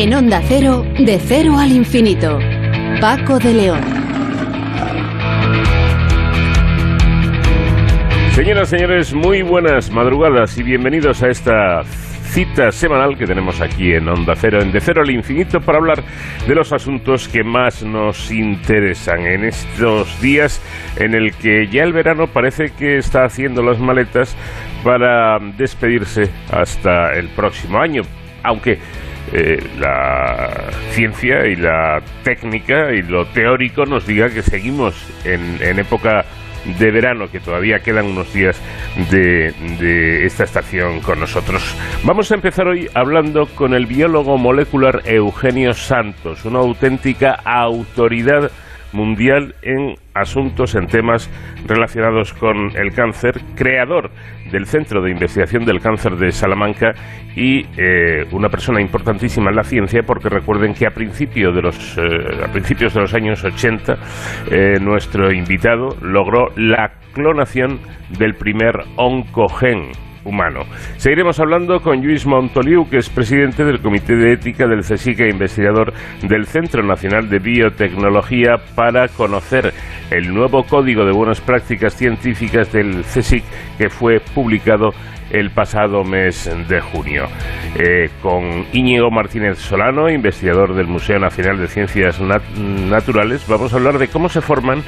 En Onda Cero, de cero al infinito. Paco de León. Señoras, señores, muy buenas madrugadas y bienvenidos a esta cita semanal que tenemos aquí en Onda Cero, en De Cero al Infinito, para hablar de los asuntos que más nos interesan en estos días en el que ya el verano parece que está haciendo las maletas para despedirse hasta el próximo año, aunque eh, la ciencia y la técnica y lo teórico nos diga que seguimos en, en época de verano, que todavía quedan unos días de, de, esta estación con nosotros. Vamos a empezar hoy hablando con el biólogo molecular Eugenio Santos, una auténtica autoridad mundial en asuntos, en temas relacionados con el cáncer, creador del Centro de Investigación del Cáncer de Salamanca y eh, una persona importantísima en la ciencia porque recuerden que a, principio de los, eh, a principios de los años 80 eh, nuestro invitado logró la clonación del primer oncogen humano. Seguiremos hablando con Luis Montoliu, que es presidente del Comité de Ética del CSIC e investigador del Centro Nacional de Biotecnología para conocer el nuevo Código de Buenas Prácticas Científicas del CSIC que fue publicado el pasado mes de junio. Eh, con Íñigo Martínez Solano, investigador del Museo Nacional de Ciencias Nat Naturales, vamos a hablar de cómo se forman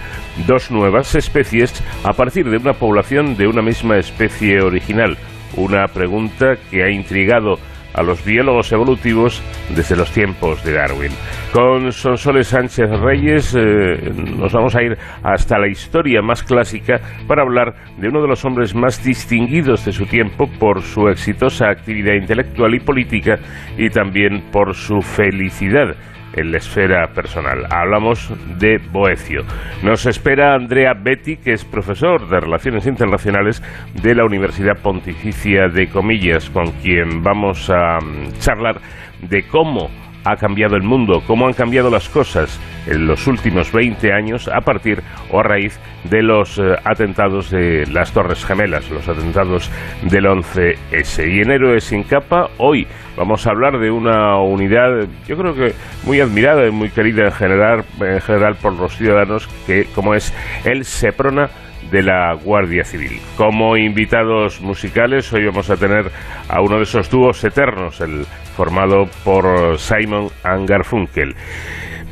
dos nuevas especies a partir de una población de una misma especie original. Una pregunta que ha intrigado a los biólogos evolutivos desde los tiempos de Darwin. Con Sonsoles Sánchez Reyes eh, nos vamos a ir hasta la historia más clásica para hablar de uno de los hombres más distinguidos de su tiempo por su exitosa actividad intelectual y política y también por su felicidad en la esfera personal. Hablamos de Boecio. Nos espera Andrea Betty, que es profesor de Relaciones Internacionales de la Universidad Pontificia de Comillas, con quien vamos a charlar de cómo ha cambiado el mundo, cómo han cambiado las cosas en los últimos 20 años a partir o a raíz de los eh, atentados de las Torres Gemelas, los atentados del 11S. Y en Héroes sin capa, hoy vamos a hablar de una unidad, yo creo que muy admirada y muy querida en general, en general por los ciudadanos, que como es el SEPRONA de la Guardia Civil. Como invitados musicales, hoy vamos a tener a uno de esos dúos eternos, el formado por Simon and Garfunkel.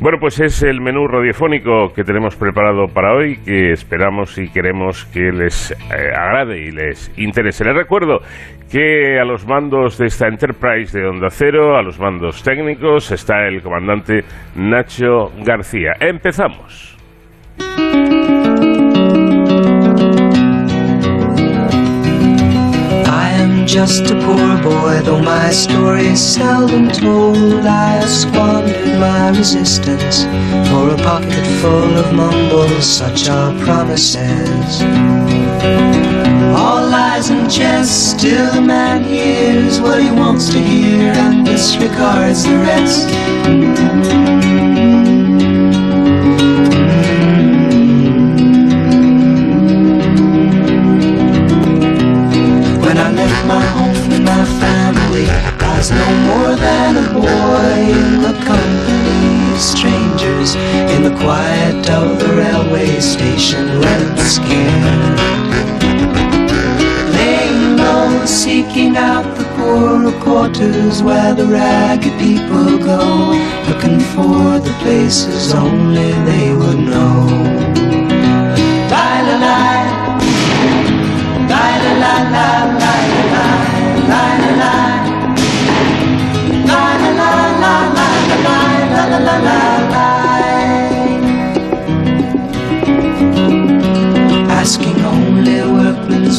Bueno, pues es el menú radiofónico que tenemos preparado para hoy, que esperamos y queremos que les eh, agrade y les interese. Les recuerdo que a los mandos de esta Enterprise de Onda Cero, a los mandos técnicos, está el comandante Nacho García. Empezamos. Just a poor boy, though my story is seldom told. I squandered my resistance for a pocket full of mumbles, such are promises. All lies and jest, still a man hears what he wants to hear and disregards the rest. Quarters where the ragged people go, looking for the places only they would know.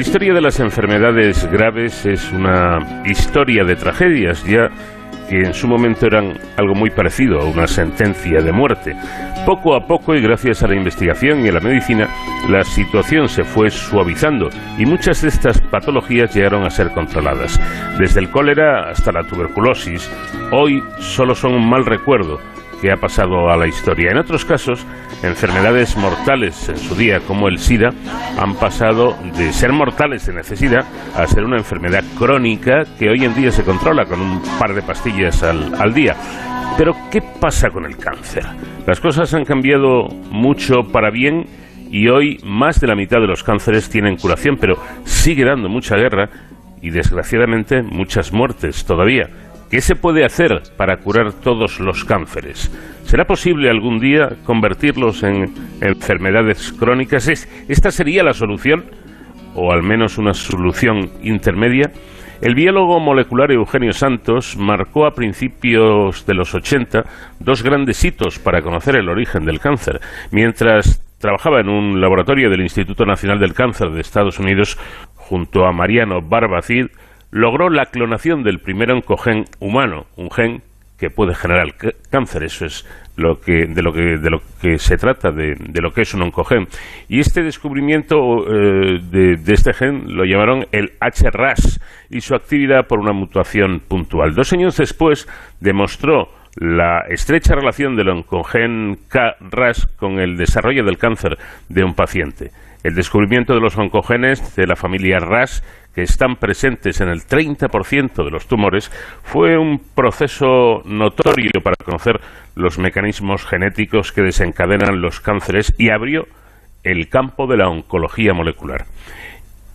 La historia de las enfermedades graves es una historia de tragedias, ya que en su momento eran algo muy parecido a una sentencia de muerte. Poco a poco y gracias a la investigación y a la medicina, la situación se fue suavizando y muchas de estas patologías llegaron a ser controladas. Desde el cólera hasta la tuberculosis, hoy solo son un mal recuerdo que ha pasado a la historia. En otros casos, enfermedades mortales en su día, como el SIDA, han pasado de ser mortales de necesidad a ser una enfermedad crónica que hoy en día se controla con un par de pastillas al, al día. Pero, ¿qué pasa con el cáncer? Las cosas han cambiado mucho para bien y hoy más de la mitad de los cánceres tienen curación, pero sigue dando mucha guerra y desgraciadamente muchas muertes todavía. ¿Qué se puede hacer para curar todos los cánceres? ¿Será posible algún día convertirlos en enfermedades crónicas? ¿Esta sería la solución? ¿O al menos una solución intermedia? El biólogo molecular Eugenio Santos marcó a principios de los 80 dos grandes hitos para conocer el origen del cáncer. Mientras trabajaba en un laboratorio del Instituto Nacional del Cáncer de Estados Unidos junto a Mariano Barbacid, logró la clonación del primer oncogen humano, un gen que puede generar cáncer. Eso es lo que, de, lo que, de lo que se trata, de, lo que es un oncogen. Y este descubrimiento eh, de, de, este gen lo llamaron el HRAS y su actividad por una mutación puntual. Dos años después demostró la estrecha relación del oncogen K-RAS con el desarrollo del cáncer de un paciente. El descubrimiento de los oncogenes de la familia RAS que están presentes en el 30% de los tumores, fue un proceso notorio para conocer los mecanismos genéticos que desencadenan los cánceres y abrió el campo de la oncología molecular.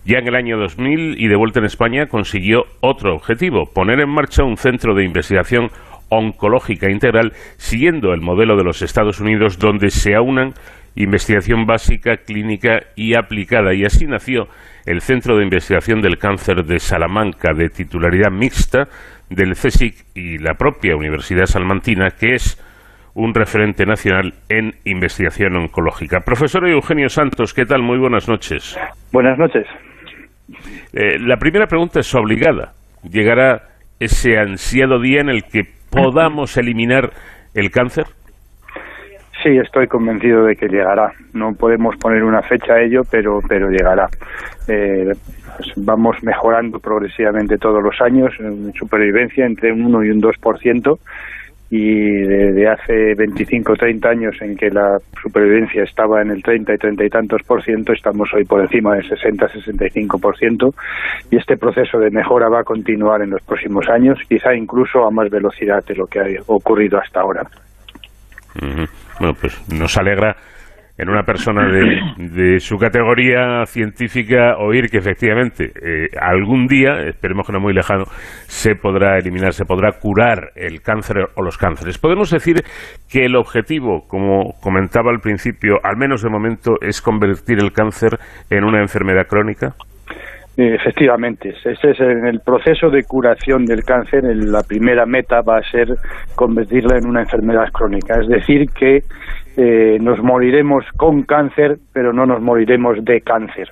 Ya en el año 2000 y de vuelta en España consiguió otro objetivo, poner en marcha un centro de investigación oncológica integral siguiendo el modelo de los Estados Unidos donde se aunan investigación básica, clínica y aplicada. Y así nació el Centro de Investigación del Cáncer de Salamanca, de titularidad mixta del CSIC y la propia Universidad Salmantina, que es un referente nacional en investigación oncológica. Profesor Eugenio Santos, ¿qué tal? Muy buenas noches. Buenas noches. Eh, la primera pregunta es obligada. ¿Llegará ese ansiado día en el que podamos eliminar el cáncer? Sí, estoy convencido de que llegará. No podemos poner una fecha a ello, pero, pero llegará. Eh, pues vamos mejorando progresivamente todos los años en supervivencia entre un 1 y un 2%, y desde hace 25 o 30 años en que la supervivencia estaba en el 30 y 30 y tantos por ciento, estamos hoy por encima del 60-65 por ciento, y este proceso de mejora va a continuar en los próximos años, quizá incluso a más velocidad de lo que ha ocurrido hasta ahora. Bueno, pues nos alegra en una persona de, su categoría científica oír que efectivamente eh, algún día, esperemos que no muy lejano, se podrá eliminar, se podrá curar el cáncer o los cánceres. Podemos decir que el objetivo, como comentaba al principio, al menos de momento, es convertir el cáncer en una enfermedad crónica. Efectivamente, este es en el proceso de curación del cáncer, la primera meta va a ser convertirla en una enfermedad crónica, es decir, que eh, nos moriremos con cáncer, pero no nos moriremos de cáncer.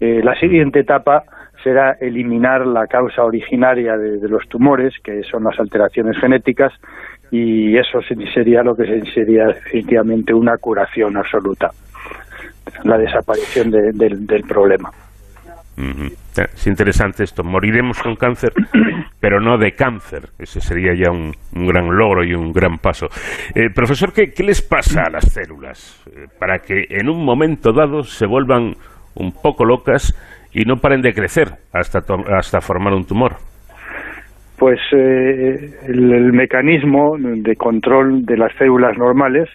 Eh, la siguiente etapa será eliminar la causa originaria de, los tumores, que son las alteraciones genéticas, y eso sería lo que sería definitivamente una curación absoluta, la desaparición del problema. Es interesante esto. Moriremos con cáncer, pero no de cáncer. Ese sería ya un, gran logro y un gran paso. Eh, profesor, ¿qué, les pasa a las células eh, para que en un momento dado se vuelvan un poco locas y no paren de crecer hasta, hasta formar un tumor? Pues eh, el, mecanismo de control de las células normales,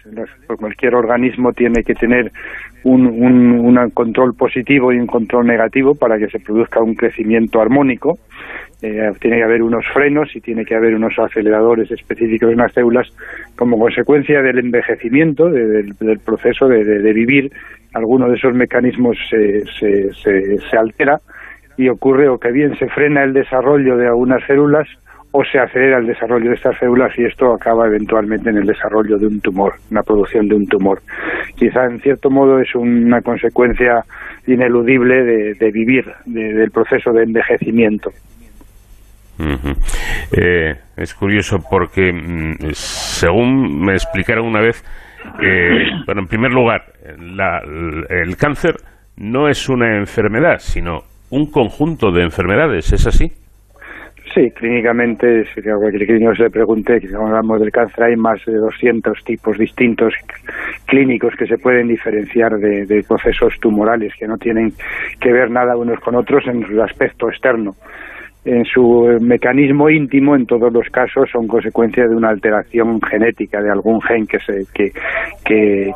cualquier organismo tiene que tener un, un, control positivo y un control negativo para que se produzca un crecimiento armónico. Eh, tiene que haber unos frenos y tiene que haber unos aceleradores específicos en las células como consecuencia del envejecimiento, del, proceso de, vivir. Alguno de esos mecanismos se, se altera y ocurre o que bien se frena el desarrollo de algunas células o se acelera el desarrollo de estas células y esto acaba eventualmente en el desarrollo de un tumor, una producción de un tumor. Quizá en cierto modo es una consecuencia ineludible de, vivir, del proceso de envejecimiento. Eh, es curioso porque, mm, según me explicaron una vez, eh, bueno, en primer lugar, el cáncer no es una enfermedad, sino un conjunto de enfermedades, ¿es así? Sí, clínicamente, si cualquier clínico se le pregunte, cuando hablamos del cáncer hay más de 200 tipos distintos clínicos que se pueden diferenciar de, procesos tumorales que no tienen que ver nada unos con otros en su aspecto externo en su mecanismo íntimo, en todos los casos, son consecuencia de una alteración genética de algún gen que, se, que, que,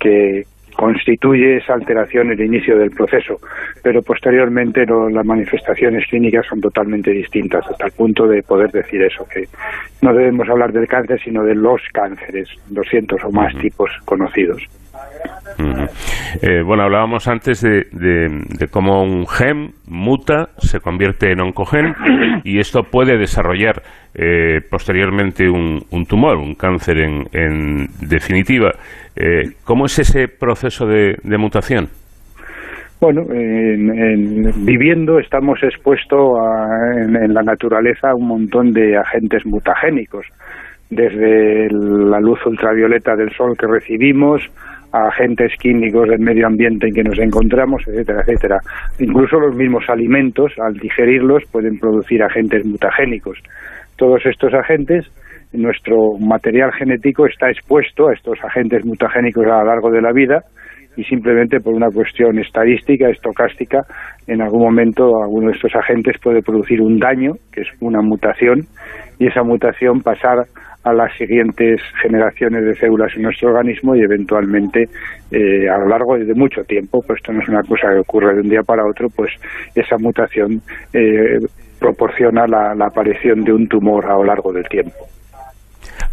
que, constituye esa alteración el inicio del proceso, pero posteriormente las manifestaciones clínicas son totalmente distintas, hasta el punto de poder decir eso, que no debemos hablar del cáncer, sino de los cánceres, 200 o más tipos conocidos. Eh, bueno, hablábamos antes de, cómo un gen muta, se convierte en oncogen y esto puede desarrollar eh, posteriormente un, tumor, un cáncer en, definitiva. Eh, ¿Cómo es ese proceso de, mutación? Bueno, viviendo estamos expuestos en, la naturaleza a un montón de agentes mutagénicos, desde la luz ultravioleta del sol que recibimos, a agentes químicos del medio ambiente en que nos encontramos, etcétera, etcétera. Incluso los mismos alimentos, al digerirlos, pueden producir agentes mutagénicos. Todos estos agentes, nuestro material genético está expuesto a estos agentes mutagénicos a lo largo de la vida y simplemente por una cuestión estadística, estocástica, en algún momento alguno de estos agentes puede producir un daño, que es una mutación, y esa mutación pasar a las siguientes generaciones de células en nuestro organismo y eventualmente eh, a lo largo de mucho tiempo, pues esto no es una cosa que ocurre de un día para otro, pues esa mutación eh, proporciona la, aparición de un tumor a lo largo del tiempo.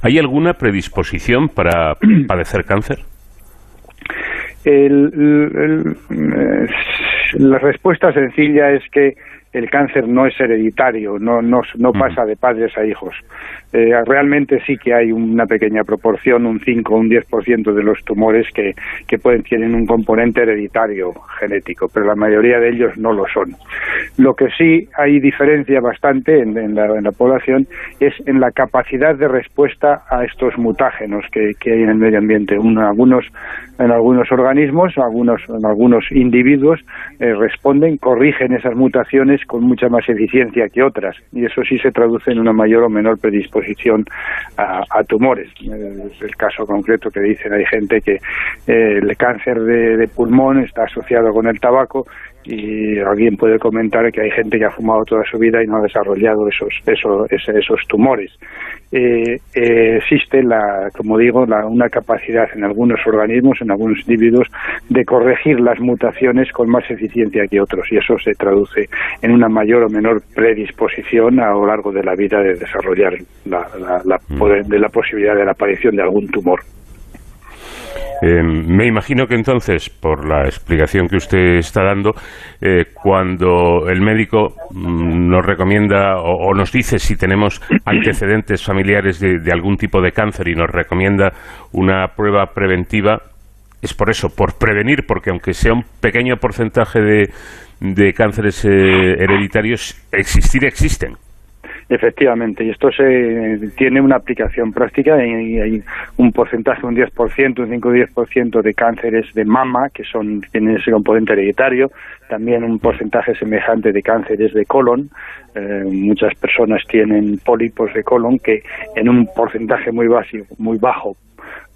¿Hay alguna predisposición para padecer cáncer? La respuesta sencilla es que el cáncer no es hereditario, no, no, no pasa de padres a hijos. Eh, realmente sí que hay una pequeña proporción, un 5 o un 10% de los tumores que, que pueden, tienen un componente hereditario genético, pero la mayoría de ellos no lo son. Lo que sí hay diferencia bastante en, la, en la, población es en la capacidad de respuesta a estos mutágenos que, que hay en el medio ambiente. en, algunos, en algunos organismos, algunos, en algunos individuos eh, responden, corrigen esas mutaciones con mucha más eficiencia que otras, y eso sí se traduce en una mayor o menor predisposición a, tumores. Es el caso concreto que dicen, hay gente que eh, el cáncer de, pulmón está asociado con el tabaco y alguien puede comentar que hay gente que ha fumado toda su vida y no ha desarrollado esos esos, esos tumores. Eh, eh, existe, la, como digo, la, una capacidad en algunos organismos, en algunos individuos, de corregir las mutaciones con más eficiencia que otros y eso se traduce en una mayor o menor predisposición a lo largo de la vida de desarrollar la, la, mm. de la posibilidad de la aparición de algún tumor. Eh, me imagino que entonces, por la explicación que usted está dando, eh, cuando el médico mm, nos recomienda o, nos dice si tenemos antecedentes familiares de, algún tipo de cáncer y nos recomienda una prueba preventiva, es por eso, por prevenir, porque aunque sea un pequeño porcentaje de, de cánceres eh, hereditarios, existir existen. Efectivamente, y esto se tiene una aplicación práctica hay un porcentaje, un 10%, un 5 10% de cánceres de mama que son tienen ese componente hereditario, también un porcentaje semejante de cánceres de colon. Eh, muchas personas tienen pólipos de colon que en un porcentaje muy básico, muy bajo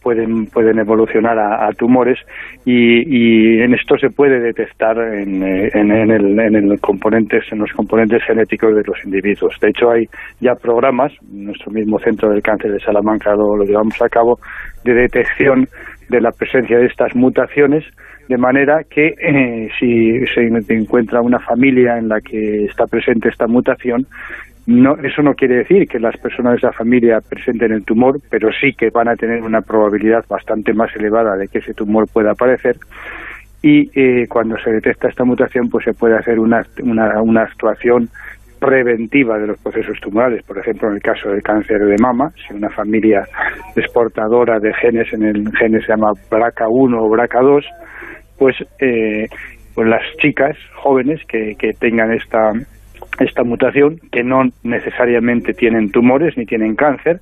pueden, pueden evolucionar a, tumores y, en esto se puede detectar en, en, el, en, el componentes, en los componentes genéticos de los individuos. De hecho, hay ya programas, nuestro mismo centro del cáncer de Salamanca lo, llevamos a cabo, de detección de la presencia de estas mutaciones, de manera que eh, si se encuentra una familia en la que está presente esta mutación, no, eso no quiere decir que las personas de esa familia presenten el tumor, pero sí que van a tener una probabilidad bastante más elevada de que ese tumor pueda aparecer. Y eh, cuando se detecta esta mutación, pues se puede hacer una, una, una actuación preventiva de los procesos tumorales. Por ejemplo, en el caso del cáncer de mama, si una familia es portadora de genes, en el gen se llama BRCA1 o BRCA2, pues, eh, pues las chicas jóvenes que, que tengan esta esta mutación, que no necesariamente tienen tumores ni tienen cáncer,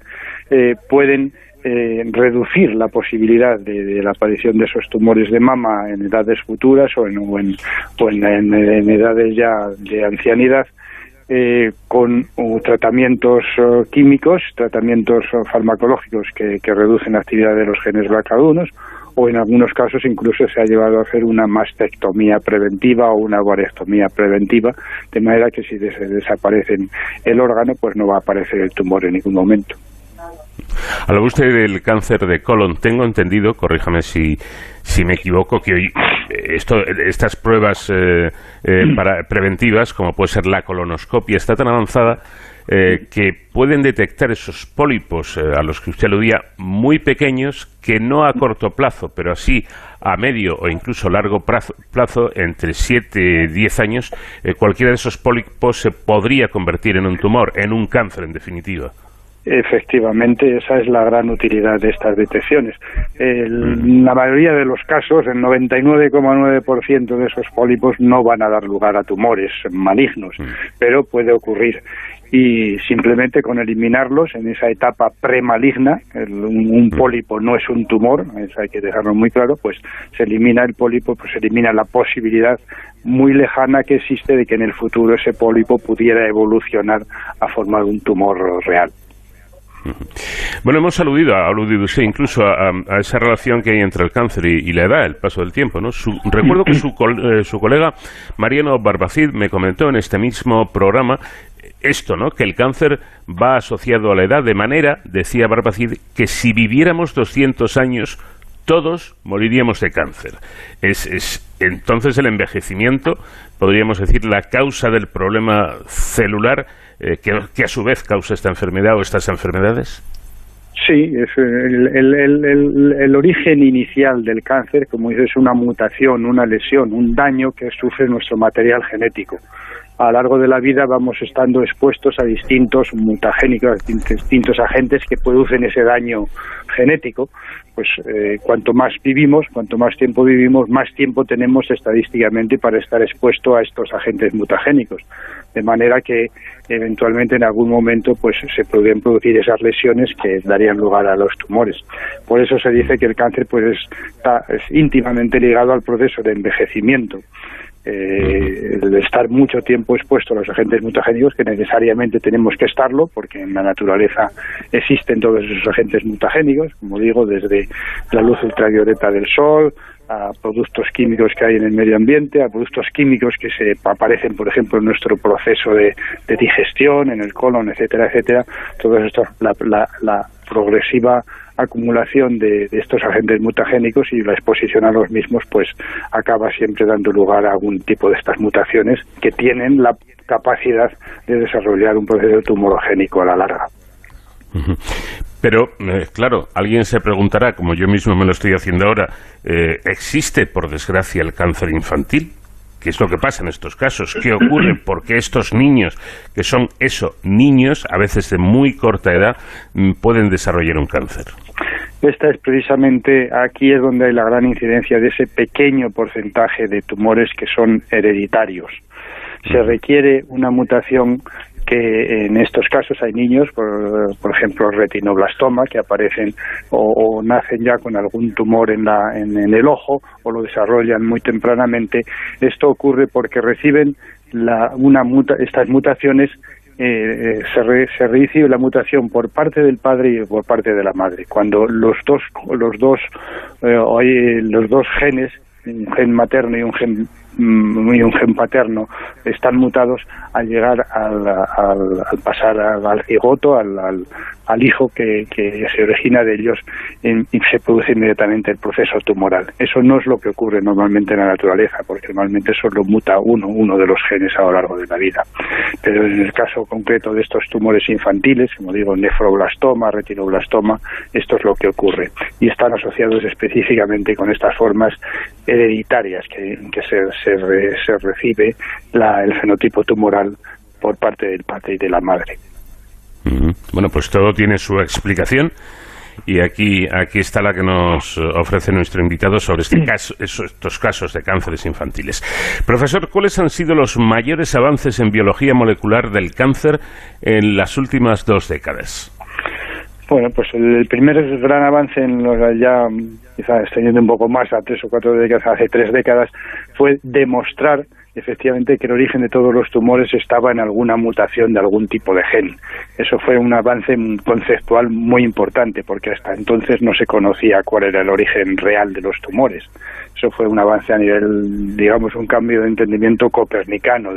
eh, pueden eh, reducir la posibilidad de, la aparición de esos tumores de mama en edades futuras o en, edades ya de ancianidad eh, con tratamientos químicos, tratamientos farmacológicos que, que, reducen la actividad de los genes BRCA1 o en algunos casos incluso se ha llevado a hacer una mastectomía preventiva o una varectomía preventiva, de manera que si desaparece el órgano, pues no va a aparecer el tumor en ningún momento. Habla usted del cáncer de colon. Tengo entendido, corríjame si, si me equivoco, que hoy eh, esto, estas pruebas eh, eh, para, preventivas, como puede ser la colonoscopia, está tan avanzada que pueden detectar esos pólipos a los que usted aludía muy pequeños que no a corto plazo, pero así a medio o incluso largo plazo, plazo entre 7 y 10 años, cualquiera de esos pólipos se podría convertir en un tumor, en un cáncer en definitiva. Efectivamente, esa es la gran utilidad de estas detecciones. La mayoría de los casos, el 99,9% de esos pólipos no van a dar lugar a tumores malignos, pero puede ocurrir. Y simplemente con eliminarlos en esa etapa premaligna, un, pólipo no es un tumor, eso hay que dejarlo muy claro, pues se elimina el pólipo, pues se elimina la posibilidad muy lejana que existe de que en el futuro ese pólipo pudiera evolucionar a formar un tumor real. Bueno, hemos aludido, ha aludido usted incluso a, esa relación que hay entre el cáncer y, la edad, el paso del tiempo. ¿no? recuerdo que su, eh, su colega Mariano Barbacid me comentó en este mismo programa esto, ¿no? Que el cáncer va asociado a la edad, de manera, decía Barbacid, que si viviéramos 200 años, todos moriríamos de cáncer. Es, es, entonces el envejecimiento, podríamos decir, la causa del problema celular eh, que, a su vez causa esta enfermedad o estas enfermedades? Sí, es el, origen inicial del cáncer, como dices, es una mutación, una lesión, un daño que sufre nuestro material genético. A lo largo de la vida vamos estando expuestos a distintos mutagénicos, distintos agentes que producen ese daño genético. Pues eh, cuanto más vivimos, cuanto más tiempo vivimos, más tiempo tenemos estadísticamente para estar expuesto a estos agentes mutagénicos de manera que eventualmente en algún momento pues se podrían producir esas lesiones que darían lugar a los tumores. Por eso se dice que el cáncer pues está es íntimamente ligado al proceso de envejecimiento. Eh, el estar mucho tiempo expuesto a los agentes mutagénicos, que necesariamente tenemos que estarlo, porque en la naturaleza existen todos esos agentes mutagénicos, como digo, desde la luz ultravioleta del sol, a productos químicos que hay en el medio ambiente, a productos químicos que se aparecen, por ejemplo, en nuestro proceso de, digestión, en el colon, etcétera, etcétera. Todo esto, la, la, progresiva acumulación de, estos agentes mutagénicos y la exposición a los mismos, pues acaba siempre dando lugar a algún tipo de estas mutaciones que tienen la capacidad de desarrollar un proceso tumorogénico a la larga. Pero, eh, claro, alguien se preguntará, como yo mismo me lo estoy haciendo ahora, eh, ¿existe, por desgracia, el cáncer infantil? ¿Qué es lo que pasa en estos casos? ¿Qué ocurre? Porque estos niños, que son eso, niños, a veces de muy corta edad, mm, pueden desarrollar un cáncer? Esta es precisamente, aquí es donde hay la gran incidencia de ese pequeño porcentaje de tumores que son hereditarios. Se requiere una mutación que en estos casos hay niños, por, ejemplo, retinoblastoma, que aparecen o, nacen ya con algún tumor en, la, en, el ojo o lo desarrollan muy tempranamente. Esto ocurre porque reciben la, una estas mutaciones eh, eh, se, se, recibe la mutación por parte del padre y por parte de la madre. Cuando los dos, los dos, eh, los dos genes, un gen materno y un gen Mm, y un gen paterno están mutados al llegar al, al, pasar al, cigoto, al, al, hijo que, que, se origina de ellos y se produce inmediatamente el proceso tumoral. Eso no es lo que ocurre normalmente en la naturaleza, porque normalmente solo muta uno, uno de los genes a lo largo de la vida. Pero en el caso concreto de estos tumores infantiles, como digo, nefroblastoma, retinoblastoma, esto es lo que ocurre. Y están asociados específicamente con estas formas hereditarias que, que se se, recibe el fenotipo tumoral por parte del padre y de la madre. Bueno, pues todo tiene su explicación y aquí, aquí está la que nos ofrece nuestro invitado sobre este caso, estos casos de cánceres infantiles. Profesor, ¿cuáles han sido los mayores avances en biología molecular del cáncer en las últimas dos décadas? Bueno, pues el, primer gran avance en los ya quizás extendiendo un poco más a tres o cuatro décadas, hace tres décadas, fue demostrar efectivamente que el origen de todos los tumores estaba en alguna mutación de algún tipo de gen. Eso fue un avance conceptual muy importante porque hasta entonces no se conocía cuál era el origen real de los tumores. Eso fue un avance a nivel, digamos, un cambio de entendimiento copernicano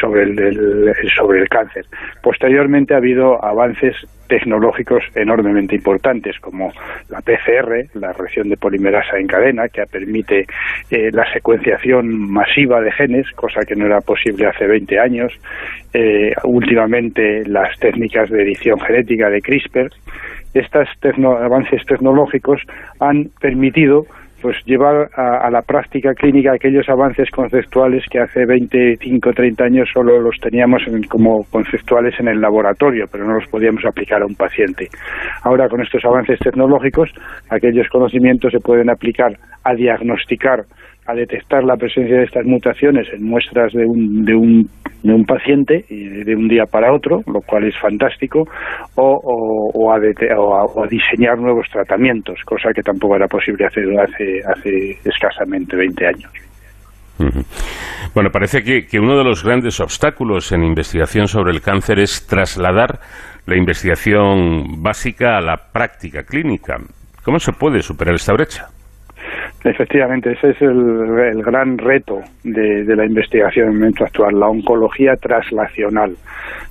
sobre, el, sobre el cáncer. Posteriormente ha habido avances tecnológicos enormemente importantes como la PCR, la reacción de polimerasa en cadena, que permite eh, la secuenciación masiva de genes, cosa que no era posible hace 20 años. Eh, últimamente las técnicas de edición genética de CRISPR. Estos avances tecnológicos han permitido pues llevar a, la práctica clínica aquellos avances conceptuales que hace 25, 30 años solo los teníamos como conceptuales en el laboratorio, pero no los podíamos aplicar a un paciente. Ahora, con estos avances tecnológicos, aquellos conocimientos se pueden aplicar a diagnosticar a detectar la presencia de estas mutaciones en muestras de un, de un, de un paciente de un día para otro, lo cual es fantástico, o, o, a, diseñar nuevos tratamientos, cosa que tampoco era posible hacer hace, hace escasamente 20 años. Bueno, parece que, que, uno de los grandes obstáculos en investigación sobre el cáncer es trasladar la investigación básica a la práctica clínica. ¿Cómo se puede superar esta brecha? Efectivamente, ese es el, gran reto de, la investigación en el momento actual, la oncología traslacional,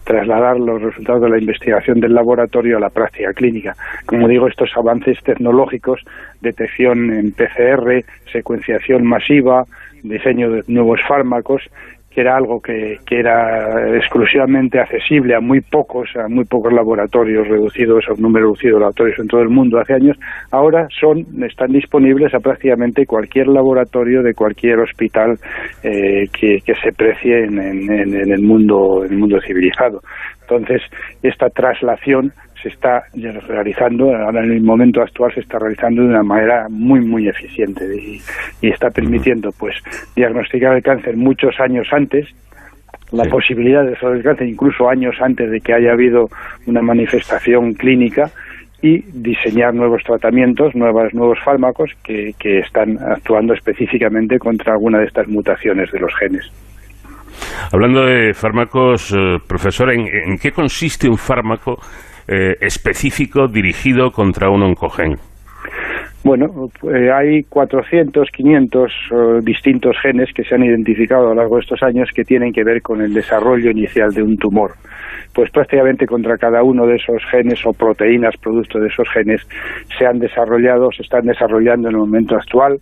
trasladar los resultados de la investigación del laboratorio a la práctica clínica. Como digo, estos avances tecnológicos, detección en PCR, secuenciación masiva, diseño de nuevos fármacos, que era algo que, era exclusivamente accesible a muy pocos, a muy pocos laboratorios reducidos, a un número reducido de laboratorios en todo el mundo hace años, ahora son, están disponibles a prácticamente cualquier laboratorio de cualquier hospital eh, que, se precie en, en, el mundo, en el mundo civilizado. Entonces, esta traslación se está realizando, ahora en el momento actual se está realizando de una manera muy, muy eficiente y, está permitiendo pues diagnosticar el cáncer muchos años antes, la posibilidad de el cáncer incluso años antes de que haya habido una manifestación clínica y diseñar nuevos tratamientos, nuevos, nuevos fármacos que, que están actuando específicamente contra alguna de estas mutaciones de los genes. Hablando de fármacos, eh, profesor, ¿en, qué consiste un fármaco eh, específico dirigido contra un oncogen? Bueno, eh, hay 400, 500 distintos genes que se han identificado a lo largo de estos años que tienen que ver con el desarrollo inicial de un tumor. Pues prácticamente contra cada uno de esos genes o proteínas producto de esos genes se han desarrollado, se están desarrollando en el momento actual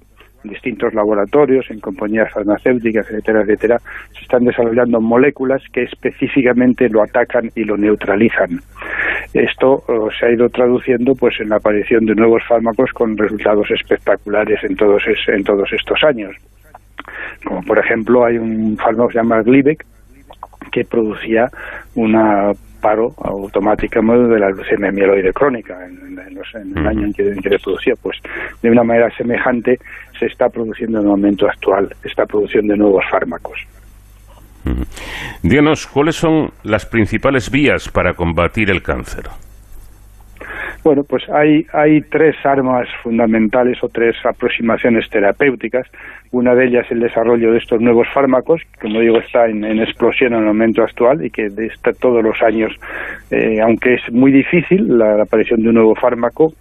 distintos laboratorios, en compañías farmacéuticas, etcétera, etcétera, se están desarrollando moléculas que específicamente lo atacan y lo neutralizan. Esto oh, se ha ido traduciendo pues en la aparición de nuevos fármacos con resultados espectaculares en todos, en todos estos años. Como por ejemplo hay un fármaco que se Glivec que producía una paro automático de la leucemia mieloide crónica en, el año en que, se producía. Pues de una manera semejante se está produciendo en el momento actual esta producción de nuevos fármacos. Díganos, ¿cuáles son las principales vías para combatir el cáncer? Bueno, pues hay, hay tres armas fundamentales o tres aproximaciones terapéuticas. Una de ellas es el desarrollo de estos nuevos fármacos, que como digo está en, explosión en el momento actual y que está todos los años, eh, aunque es muy difícil la, aparición de un nuevo fármaco,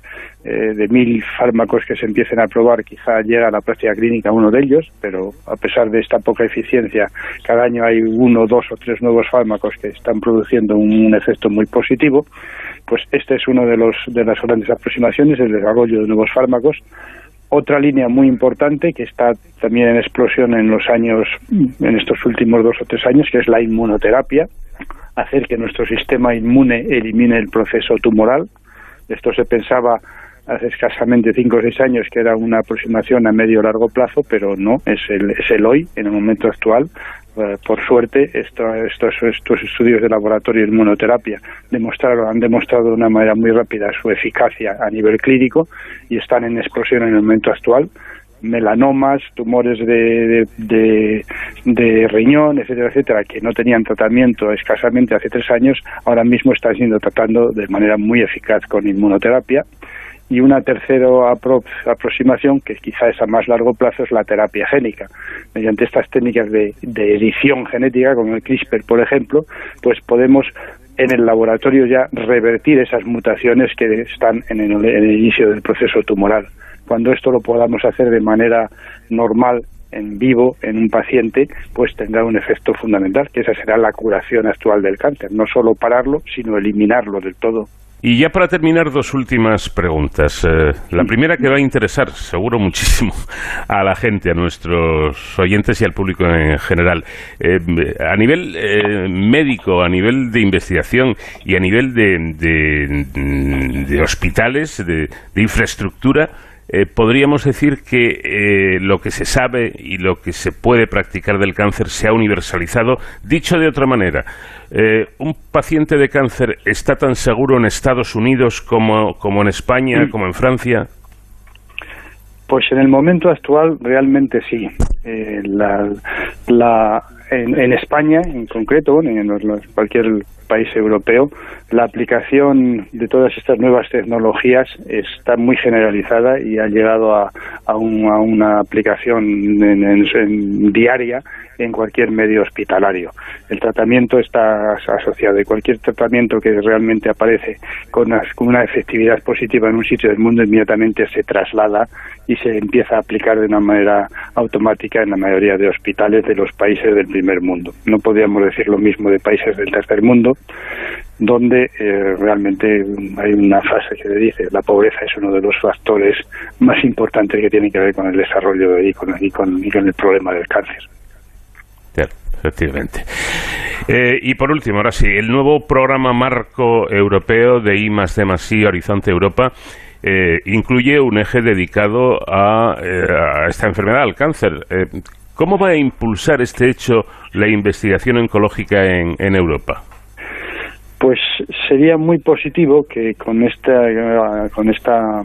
eh, de mil fármacos que se empiecen a probar, quizá llega a la práctica clínica uno de ellos, pero a pesar de esta poca eficiencia, cada año hay uno, dos o tres nuevos fármacos que están produciendo un efecto muy positivo pues este es uno de los de las grandes aproximaciones, el desarrollo de nuevos fármacos. Otra línea muy importante que está también en explosión en los años, en estos últimos dos o tres años, que es la inmunoterapia, hacer que nuestro sistema inmune elimine el proceso tumoral. Esto se pensaba hace escasamente cinco o seis años que era una aproximación a medio largo plazo, pero no, es el, es el hoy, en el momento actual, eh, por suerte, estos, estos estudios de laboratorio de inmunoterapia demostraron, han demostrado de una manera muy rápida su eficacia a nivel clínico y están en explosión en el momento actual melanomas, tumores de, de, riñón, etcétera, etcétera, que no tenían tratamiento escasamente hace tres años, ahora mismo están siendo tratando de manera muy eficaz con inmunoterapia. Y una tercera aproximación, que quizá es a más largo plazo, es la terapia génica. Mediante estas técnicas de, edición genética, como el CRISPR, por ejemplo, pues podemos en el laboratorio ya revertir esas mutaciones que están en el inicio del proceso tumoral. Cuando esto lo podamos hacer de manera normal, en vivo, en un paciente, pues tendrá un efecto fundamental, que esa será la curación actual del cáncer. No solo pararlo, sino eliminarlo del todo. Y ya para terminar, dos últimas preguntas. Eh, la primera que va a interesar, seguro, muchísimo a la gente, a nuestros oyentes y al público en general. Eh, a nivel eh, médico, a nivel de investigación y a nivel de, de hospitales, de infraestructura, eh, podríamos decir que eh, lo que se sabe y lo que se puede practicar del cáncer se ha universalizado. Dicho de otra manera, eh, ¿un paciente de cáncer está tan seguro en Estados Unidos como, como en España, mm. como en Francia? Pues en el momento actual realmente sí. la, la, en, España, en concreto, en, cualquier país europeo, la aplicación de todas estas nuevas tecnologías está muy generalizada y ha llegado a, a, una aplicación en, diaria en cualquier medio hospitalario. El tratamiento está asociado y cualquier tratamiento que realmente aparece con una, efectividad positiva en un sitio del mundo inmediatamente se traslada y se empieza a aplicar de una manera automática en la mayoría de hospitales de los países del primer mundo. No podríamos decir lo mismo de países del tercer mundo, donde eh, realmente hay una fase que le dice la pobreza es uno de los factores más importantes que tienen que ver con el desarrollo y con, y con el problema del cáncer efectivamente. Eh, y por último, ahora sí, el nuevo programa marco europeo de I más D más I Horizonte Europa eh, incluye un eje dedicado a, eh, a esta enfermedad, al cáncer. ¿Cómo va a impulsar este hecho la investigación oncológica en, en Europa? Pues sería muy positivo que con esta, con esta,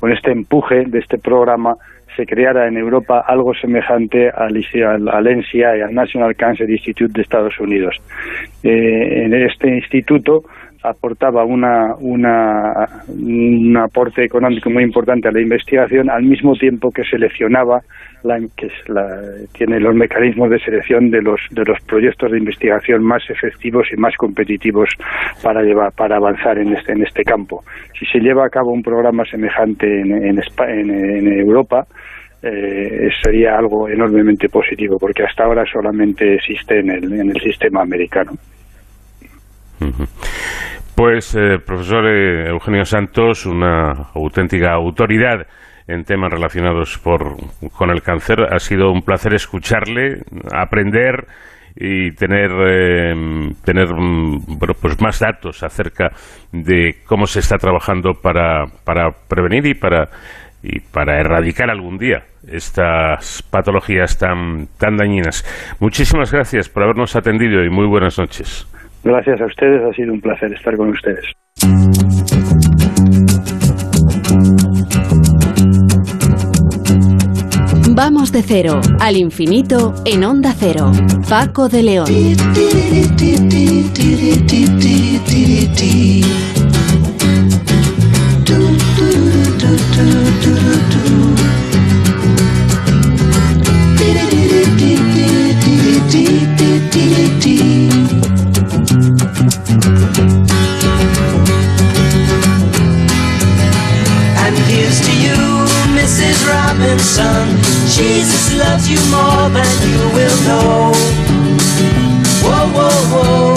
con este empuje de este programa se creara en Europa algo semejante al, al, y al National Cancer Institute de Estados Unidos. Eh, en este instituto aportaba una, una, un aporte económico muy importante a la investigación al mismo tiempo que seleccionaba la, que tiene los mecanismos de selección de los de los proyectos de investigación más efectivos y más competitivos para llevar para avanzar en este en este campo si se lleva a cabo un programa semejante en, en, en Europa eh, sería algo enormemente positivo, porque hasta ahora solamente existe en el, en el sistema americano. Pues, eh, profesor eh, Eugenio Santos, una auténtica autoridad en temas relacionados por, con el cáncer. Ha sido un placer escucharle, aprender y tener tener mm, pues más datos acerca de cómo se está trabajando para, para prevenir y para y para erradicar algún día estas patologías tan, tan dañinas. Muchísimas gracias por habernos atendido y muy buenas noches. Gracias a ustedes, ha sido un placer estar con ustedes. Vamos de cero al infinito en onda cero. Paco de León. Son. Jesus loves you more than you will know. Whoa, whoa, whoa.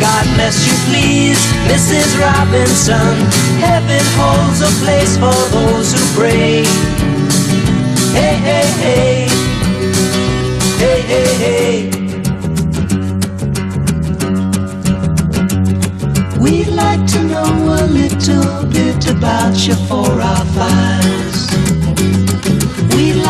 God bless you, please, Mrs. Robinson. Heaven holds a place for those who pray. Hey, hey, hey. Hey, hey, hey. We'd like to know a little bit about you for our files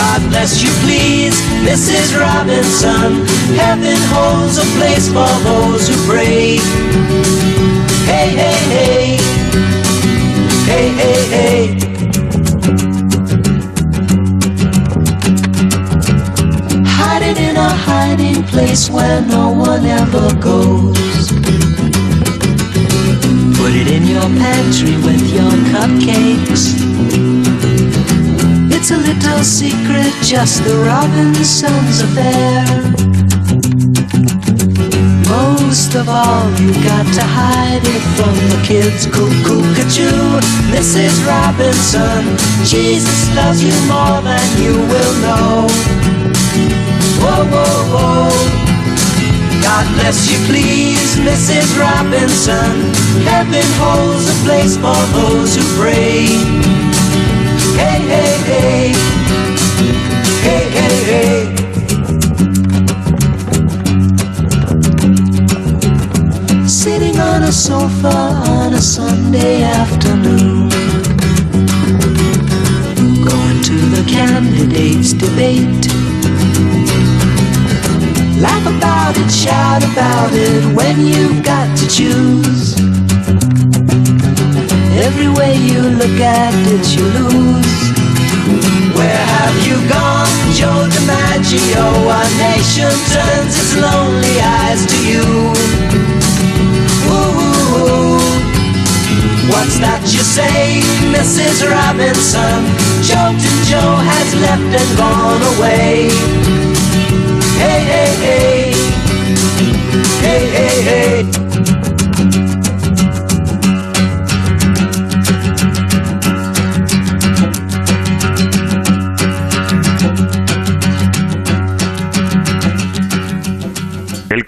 God bless you, please, Mrs. Robinson. Heaven holds a place for those who pray. Hey, hey, hey. Hey, hey, hey. Hiding in a hiding place where no one ever goes. Put it in your pantry with your cupcakes. It's a little secret, just the Robinsons affair. Most of all, you got to hide it from the kids. Cuckoo, cuckoo, Mrs. Robinson. Jesus loves you more than you will know. Whoa, whoa, whoa. God bless you, please, Mrs. Robinson. Heaven holds a place for those who pray. Hey, hey, hey. Hey, hey, hey. Sitting on a sofa on a Sunday afternoon. Going to the candidates' debate. Laugh about it, shout about it when you've got to choose. Every way you look at it, you lose. Where have you gone, Joe DiMaggio? Our nation turns its lonely eyes to you. Ooh, what's that you say, Mrs. Robinson? Jolton Joe has left and gone away. Hey, hey, hey. Hey, hey, hey.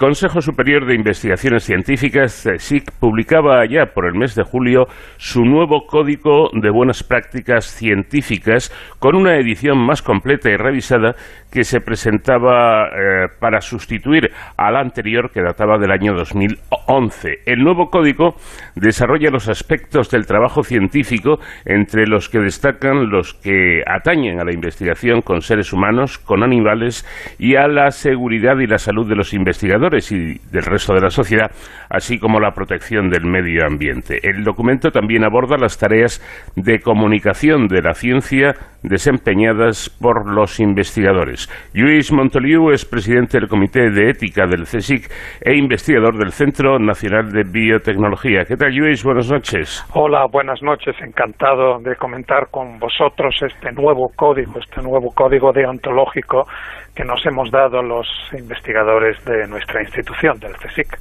Consejo Superior de Investigaciones Científicas, SIC, publicaba ya por el mes de julio su nuevo Código de Buenas Prácticas Científicas con una edición más completa y revisada que se presentaba eh, para sustituir a la anterior que databa del año 2011. El nuevo código desarrolla los aspectos del trabajo científico entre los que destacan los que atañen a la investigación con seres humanos, con animales y a la seguridad y la salud de los investigadores y del resto de la sociedad, así como la protección del medio ambiente. El documento también aborda las tareas de comunicación de la ciencia desempeñadas por los investigadores. Luis Montoliu es presidente del Comité de Ética del CSIC e investigador del Centro Nacional de Biotecnología. ¿Qué tal, Luis? Buenas noches. Hola, buenas noches. Encantado de comentar con vosotros este nuevo código, este nuevo código deontológico que nos hemos dado los investigadores de nuestra institución, del CSIC.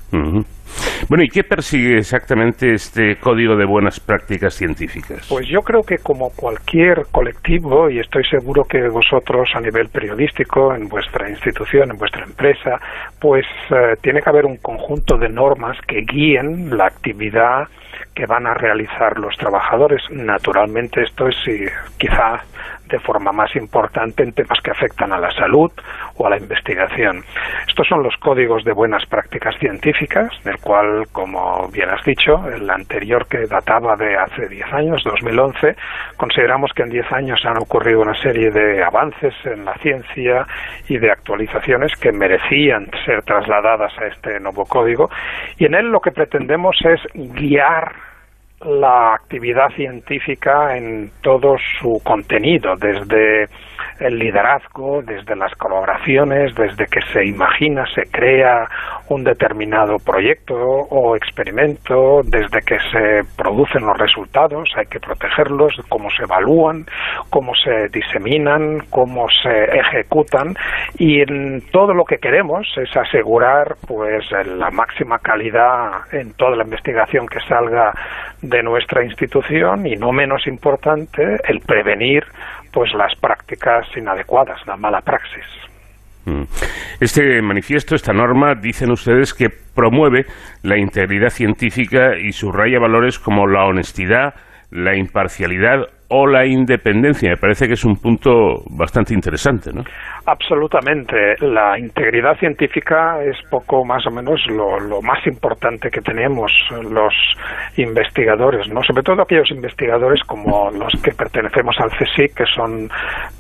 Bueno, ¿y qué persigue exactamente este Código de Buenas Prácticas Científicas? Pues yo creo que como cualquier colectivo, y estoy seguro que vosotros a nivel periodístico, en vuestra institución, en vuestra empresa, pues eh, tiene que haber un conjunto de normas que guíen la actividad que van a realizar los trabajadores. Naturalmente esto es quizá de forma más importante en temas que afectan a la salud o a la investigación. Estos son los códigos de buenas prácticas científicas, del cual, como bien has dicho, el anterior que databa de hace 10 años, 2011, consideramos que en 10 años han ocurrido una serie de avances en la ciencia y de actualizaciones que merecían ser trasladadas a este nuevo código y en él lo que pretendemos es guiar la actividad científica en todo su contenido, desde el liderazgo, desde las colaboraciones, desde que se imagina, se crea un determinado proyecto o experimento, desde que se producen los resultados, hay que protegerlos, cómo se evalúan, cómo se diseminan, cómo se ejecutan y en todo lo que queremos es asegurar pues la máxima calidad en toda la investigación que salga de nuestra institución y no menos importante el prevenir pues las prácticas inadecuadas, la mala praxis. Mm. Este manifiesto, esta norma, dicen ustedes que promueve la integridad científica y subraya valores como la honestidad, la imparcialidad o la independencia. Me parece que es un punto bastante interesante, ¿no? Absolutamente. La integridad científica es poco más o menos lo, más importante que tenemos los investigadores, ¿no? Sobre todo aquellos investigadores como los que pertenecemos al CSIC, que son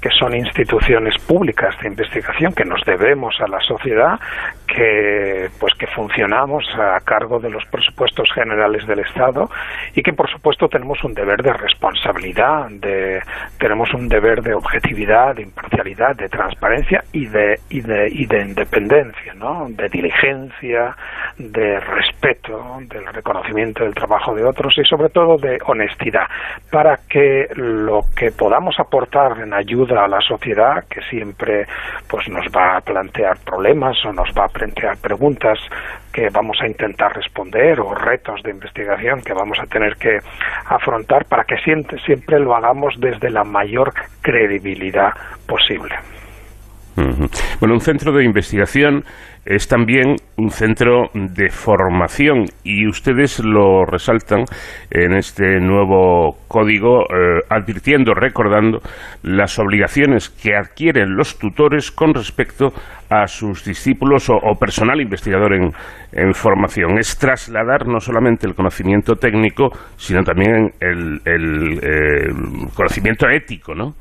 que son instituciones públicas de investigación que nos debemos a la sociedad, que pues que funcionamos a cargo de los presupuestos generales del Estado y que por supuesto tenemos un deber de responsabilidad, de tenemos un deber de objetividad, de imparcialidad, de transparencia y de y de y de independencia, ¿no? De diligencia, de respeto, del reconocimiento del trabajo de otros y sobre todo de honestidad para que lo que podamos aportar en ayuda a la sociedad que siempre pues nos va a plantear problemas o nos va a plantear preguntas que vamos a intentar responder o retos de investigación que vamos a tener que afrontar para que siempre, siempre lo hagamos desde la mayor credibilidad posible. Bueno, un centro de investigación es también un centro de formación y ustedes lo resaltan en este nuevo código eh, advirtiendo, recordando las obligaciones que adquieren los tutores con respecto a sus discípulos o, personal investigador en, formación. Es trasladar no solamente el conocimiento técnico, sino también el, el eh, conocimiento ético, ¿no?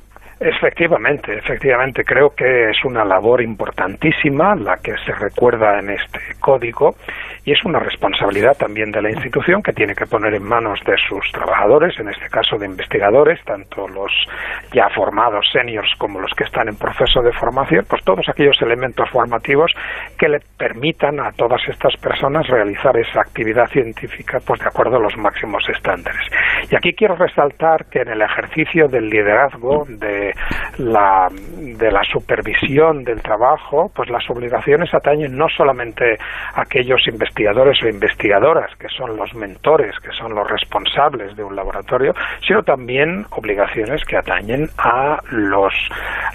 Efectivamente, efectivamente, creo que es una labor importantísima la que se recuerda en este código y es una responsabilidad también de la institución que tiene que poner en manos de sus trabajadores, en este caso de investigadores, tanto los ya formados seniors como los que están en proceso de formación, pues todos aquellos elementos formativos que le permitan a todas estas personas realizar esa actividad científica pues de acuerdo a los máximos estándares. Y aquí quiero resaltar que en el ejercicio del liderazgo de la, de la supervisión del trabajo, pues las obligaciones atañen no solamente a aquellos investigadores o investigadoras que son los mentores, que son los responsables de un laboratorio, sino también obligaciones que atañen a los,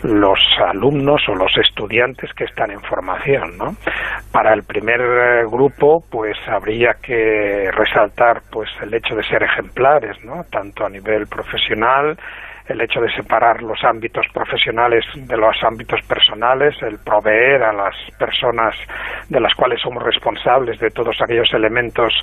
los alumnos o los estudiantes que están en formación, ¿no? Para el primer eh, grupo, pues habría que resaltar pues el hecho de ser ejemplares, ¿no? Tanto a nivel profesional, el hecho de separar los ámbitos profesionales de los ámbitos personales, el proveer a las personas de las cuales somos responsables de todos aquellos elementos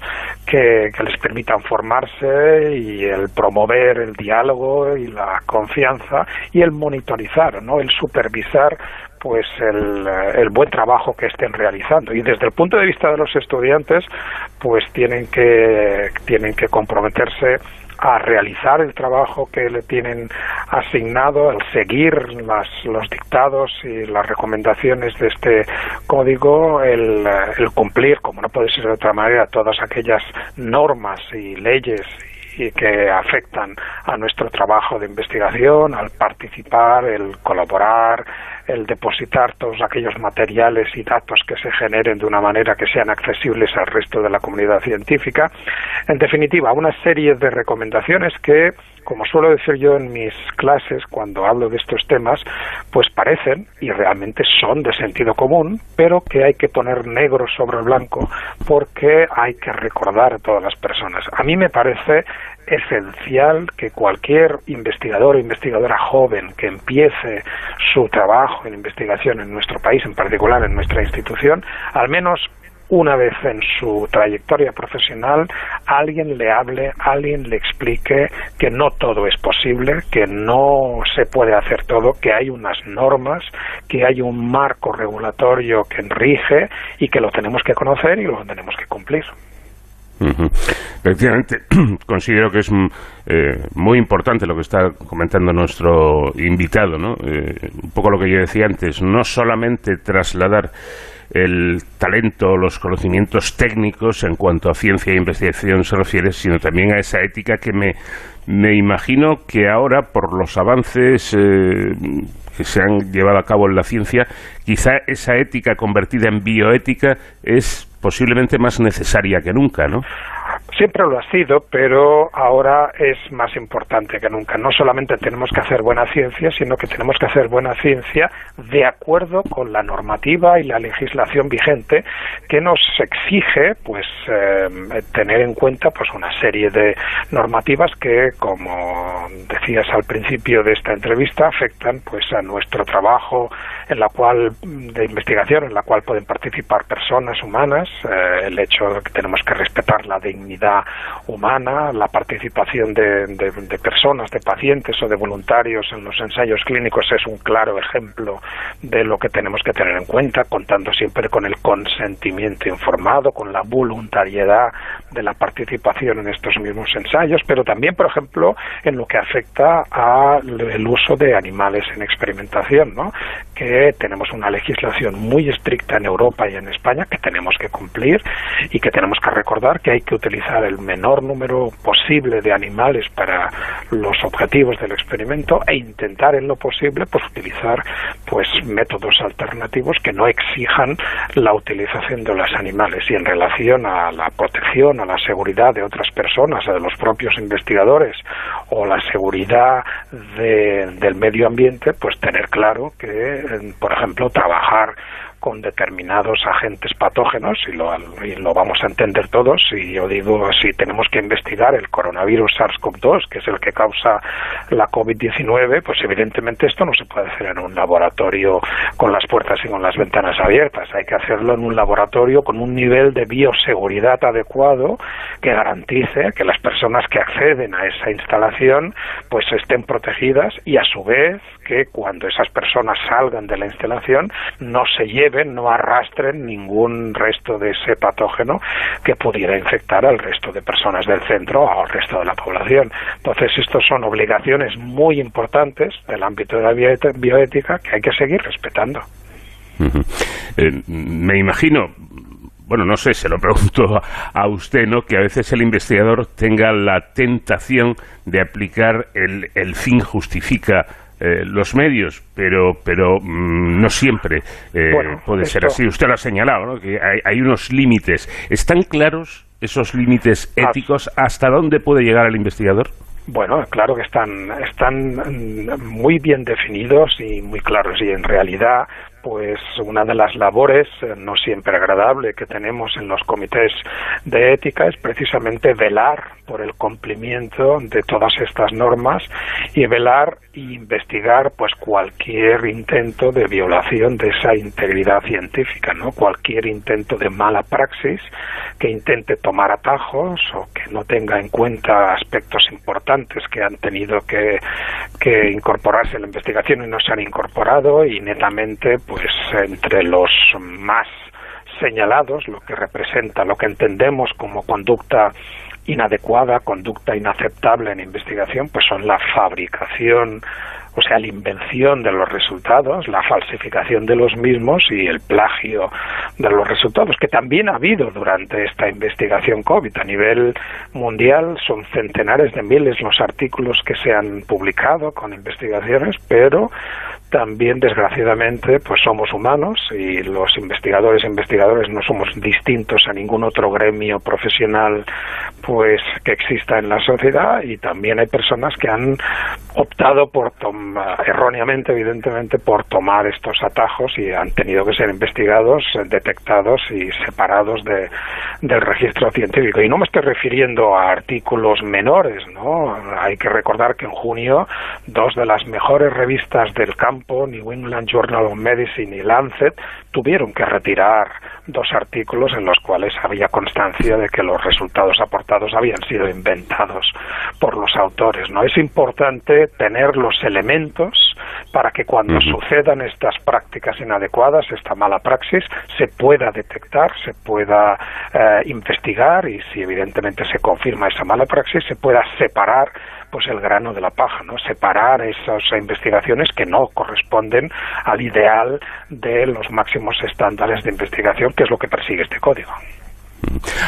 que, les permitan formarse y el promover el diálogo y la confianza y el monitorizar, ¿no? el supervisar pues el, el, buen trabajo que estén realizando y desde el punto de vista de los estudiantes pues tienen que tienen que comprometerse a realizar el trabajo que le tienen asignado, al seguir las, los dictados y las recomendaciones de este código, el, el cumplir, como no puede ser de otra manera, todas aquellas normas y leyes y que afectan a nuestro trabajo de investigación, al participar, el colaborar, el depositar todos aquellos materiales y datos que se generen de una manera que sean accesibles al resto de la comunidad científica. En definitiva, una serie de recomendaciones que, como suelo decir yo en mis clases cuando hablo de estos temas, pues parecen y realmente son de sentido común, pero que hay que poner negro sobre blanco porque hay que recordar a todas las personas. A mí me parece esencial que cualquier investigador o investigadora joven que empiece su trabajo en investigación en nuestro país, en particular en nuestra institución, al menos una vez en su trayectoria profesional alguien le hable, alguien le explique que no todo es posible, que no se puede hacer todo, que hay unas normas, que hay un marco regulatorio que rige y que lo tenemos que conocer y lo tenemos que cumplir. Efectivamente, considero que es mm, eh, muy importante lo que está comentando nuestro invitado, ¿no? Eh, un poco lo que yo decía antes, no solamente trasladar el talento, los conocimientos técnicos en cuanto a ciencia e investigación se refiere, sino también a esa ética que me, me imagino que ahora, por los avances eh, que se han llevado a cabo en la ciencia, quizá esa ética convertida en bioética es posiblemente más necesaria que nunca, ¿no? Siempre lo ha sido, pero ahora es más importante que nunca. No solamente tenemos que hacer buena ciencia, sino que tenemos que hacer buena ciencia de acuerdo con la normativa y la legislación vigente que nos exige pues eh, tener en cuenta pues una serie de normativas que como decías al principio de esta entrevista afectan pues a nuestro trabajo en la cual de investigación en la cual pueden participar personas humanas eh, el hecho de que tenemos que respetar la dignidad humana la participación de, de personas de pacientes o de voluntarios en los ensayos clínicos es un claro ejemplo de lo que tenemos que tener en cuenta contando siempre con el consentimiento informado con la voluntariedad de la participación en estos mismos ensayos pero también por ejemplo en lo que afecta al uso de animales en experimentación, ¿no? que tenemos una legislación muy estricta en Europa y en España que tenemos que cumplir y que tenemos que recordar que hay que utilizar el menor número posible de animales para los objetivos del experimento e intentar en lo posible pues utilizar pues métodos alternativos que no exijan la utilización de los animales. Y en relación a la protección, a la seguridad de otras personas, de los propios investigadores o la seguridad del medio ambiente, pues tener claro que, por ejemplo, trabajar con determinados agentes patógenos y lo, y lo vamos a entender todos y yo digo si tenemos que investigar el coronavirus SARS-CoV-2 que es el que causa la COVID-19 pues evidentemente esto no se puede hacer en un laboratorio con las puertas y con las ventanas abiertas. Hay que hacerlo en un laboratorio con un nivel de bioseguridad adecuado que garantice que las personas que acceden a esa instalación pues estén protegidas y a su vez que cuando esas personas salgan de la instalación no se lleven, no arrastren ningún resto de ese patógeno que pudiera infectar al resto de personas del centro o al resto de la población. Entonces, estas son obligaciones muy importantes del ámbito de la bioética que hay que seguir respetando. Eh, me imagino, bueno, no sé, se lo pregunto a usted, ¿no? Que a veces el investigador tenga la tentación de aplicar el, el fin justifica eh, los medios, pero pero mm, no siempre eh, puede ser así. Usted lo ha señalado, ¿no? que hay, hay unos límites. ¿Están claros esos límites éticos? ¿Hasta dónde puede llegar el investigador? Bueno, claro que están, están muy bien definidos y muy claros y en realidad pues una de las labores eh, no siempre agradable que tenemos en los comités de ética es precisamente velar por el cumplimiento de todas estas normas y velar e investigar pues cualquier intento de violación de esa integridad científica, ¿no? Cualquier intento de mala praxis que intente tomar atajos o que no tenga en cuenta aspectos importantes que han tenido que, que incorporarse en la investigación y no se han incorporado y netamente pues entre los más señalados, lo que representa, lo que entendemos como conducta inadecuada, conducta inaceptable en investigación, pues son la fabricación, o sea, la invención de los resultados, la falsificación de los mismos y el plagio de los resultados, que también ha habido durante esta investigación COVID. A nivel mundial son centenares de miles los artículos que se han publicado con investigaciones, pero también desgraciadamente pues somos humanos y los investigadores e investigadores no somos distintos a ningún otro gremio profesional pues que exista en la sociedad y también hay personas que han optado por tomar, erróneamente evidentemente por tomar estos atajos y han tenido que ser investigados, detectados y separados de, del registro científico y no me estoy refiriendo a artículos menores, ¿no? Hay que recordar que en junio dos de las mejores revistas del campo New England Journal of Medicine y Lancet, tuvieron que retirar dos artículos en los cuales había constancia de que los resultados aportados habían sido inventados por los autores. ¿no? Es importante tener los elementos para que cuando sucedan estas prácticas inadecuadas, esta mala praxis, se pueda detectar, se pueda eh, investigar y si evidentemente se confirma esa mala praxis, se pueda separar pues el grano de la paja, ¿no? Separar esas investigaciones que no corresponden al ideal de los máximos estándares de investigación, que es lo que persigue este código.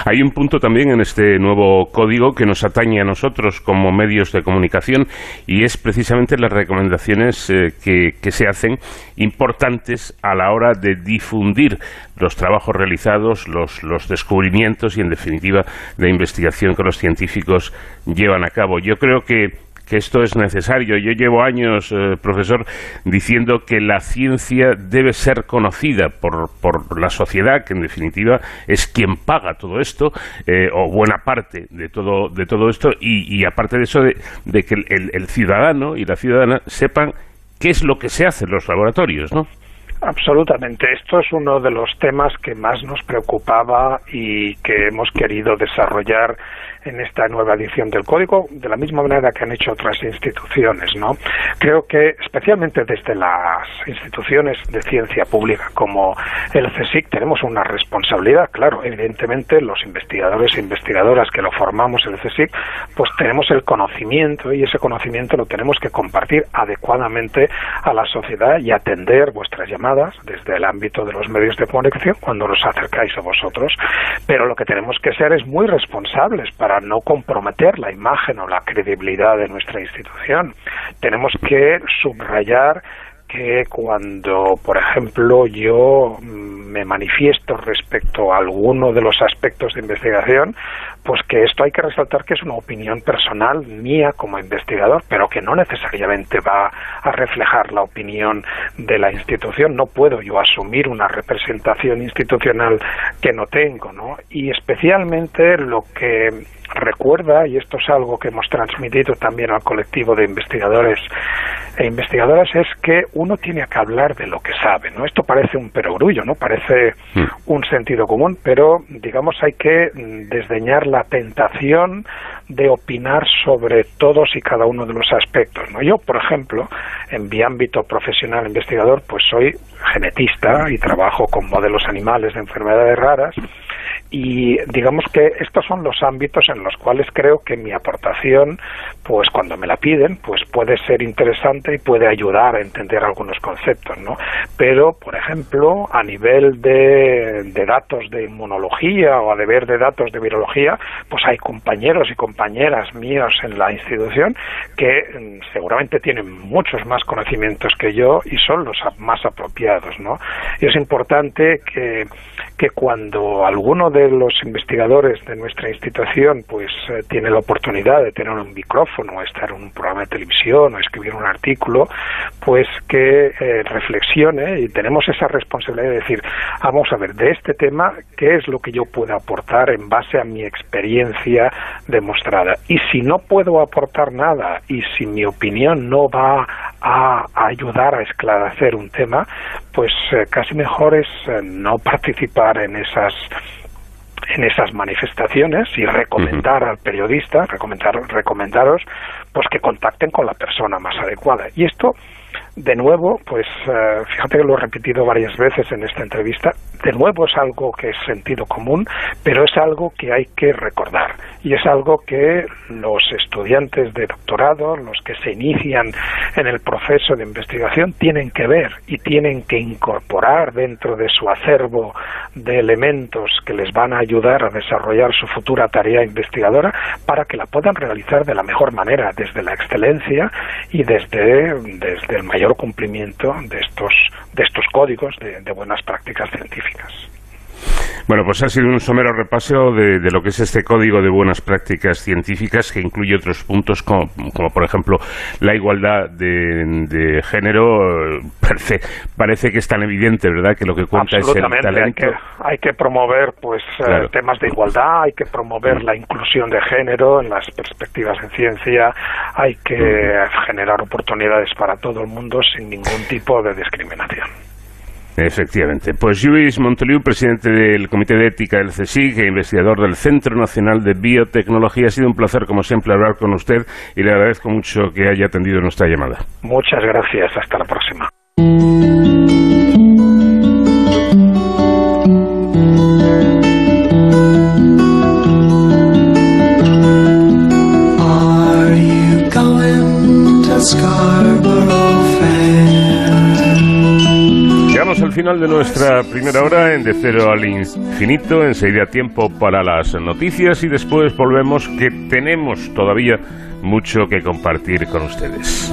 Hay un punto también en este nuevo código que nos atañe a nosotros como medios de comunicación y es precisamente las recomendaciones eh, que, se hacen importantes a la hora de difundir los trabajos realizados, los, los descubrimientos y, en definitiva, la investigación que los científicos llevan a cabo. Yo creo que que esto es necesario. Yo llevo años, eh, profesor, diciendo que la ciencia debe ser conocida por, por, la sociedad, que en definitiva es quien paga todo esto, eh, o buena parte de todo, de todo esto, y, aparte de eso, de, que el, el ciudadano y la ciudadana sepan qué es lo que se hace en los laboratorios, ¿no? Absolutamente. Esto es uno de los temas que más nos preocupaba y que hemos querido desarrollar en esta nueva edición del código, de la misma manera que han hecho otras instituciones, ¿no? Creo que especialmente desde las instituciones de ciencia pública como el CSIC tenemos una responsabilidad, claro, evidentemente los investigadores e investigadoras que lo formamos el CSIC, pues tenemos el conocimiento y ese conocimiento lo tenemos que compartir adecuadamente a la sociedad y atender vuestras llamadas desde el ámbito de los medios de comunicación cuando nos acercáis a vosotros, pero lo que tenemos que ser es muy responsables para no comprometer la imagen o la credibilidad de nuestra institución. Tenemos que subrayar que cuando, por ejemplo, yo me manifiesto respecto a alguno de los aspectos de investigación, pues que esto hay que resaltar que es una opinión personal mía como investigador, pero que no necesariamente va a reflejar la opinión de la institución. No puedo yo asumir una representación institucional que no tengo, ¿no? Y especialmente lo que recuerda, y esto es algo que hemos transmitido también al colectivo de investigadores e investigadoras, es que uno tiene que hablar de lo que sabe, ¿no? Esto parece un perogrullo, ¿no? Parece hmm. un sentido común, pero digamos hay que desdeñar la tentación de opinar sobre todos y cada uno de los aspectos, ¿no? Yo, por ejemplo, en mi ámbito profesional investigador, pues soy genetista y trabajo con modelos animales de enfermedades raras y digamos que estos son los ámbitos en los cuales creo que mi aportación, pues cuando me la piden, pues puede ser interesante y puede ayudar a entender algunos conceptos, ¿no? Pero, por ejemplo, a nivel de, de datos de inmunología o a deber de datos de virología, pues hay compañeros y compañeras míos en la institución que mm, seguramente tienen muchos más conocimientos que yo y son los más apropiados, ¿no? Y es importante que, que cuando alguno de los investigadores de nuestra institución pues eh, tiene la oportunidad de tener un micrófono, estar en un programa de televisión o escribir un artículo, pues que eh, reflexione y tenemos esa responsabilidad de decir, vamos a ver, de este tema, ¿qué es lo que yo puedo aportar en base a mi experiencia demostrada? Y si no puedo aportar nada y si mi opinión no va a, ayudar a esclarecer un tema, pues eh, casi mejor es no participar en esas en esas manifestaciones y recomendar al periodista, recomendar, recomendaros pues que contacten con la persona más adecuada. Y esto de nuevo, pues eh, fíjate que lo he repetido varias veces en esta entrevista, de nuevo es algo que es sentido común, pero es algo que hay que recordar. Y es algo que los estudiantes de doctorado, los que se inician en el proceso de investigación, tienen que ver y tienen que incorporar dentro de su acervo de elementos que les van a ayudar a desarrollar su futura tarea investigadora para que la puedan realizar de la mejor manera, desde la excelencia y desde, desde el mayor cumplimiento de estos, de estos códigos de, buenas prácticas científicas. Bueno, pues ha sido un somero repaso de, lo que es este código de buenas prácticas científicas que incluye otros puntos como, por ejemplo la igualdad de, género. Parece, parece que es tan evidente, ¿verdad? Que lo que cuenta es el talento. Hay que, promover pues eh, temas de igualdad, hay que promover la inclusión de género en las perspectivas en ciencia, hay que generar oportunidades para todo el mundo sin ningún tipo de discriminación. Efectivamente. Pues Luis Monteliu, presidente del Comité de Ética del CSIC e investigador del Centro Nacional de Biotecnología, ha sido un placer, como siempre, hablar con usted y le agradezco mucho que haya atendido nuestra llamada. Muchas gracias. Hasta la próxima. Final de nuestra primera hora en De Cero al Infinito. Enseguida tiempo para las noticias y después volvemos que tenemos todavía mucho que compartir con ustedes.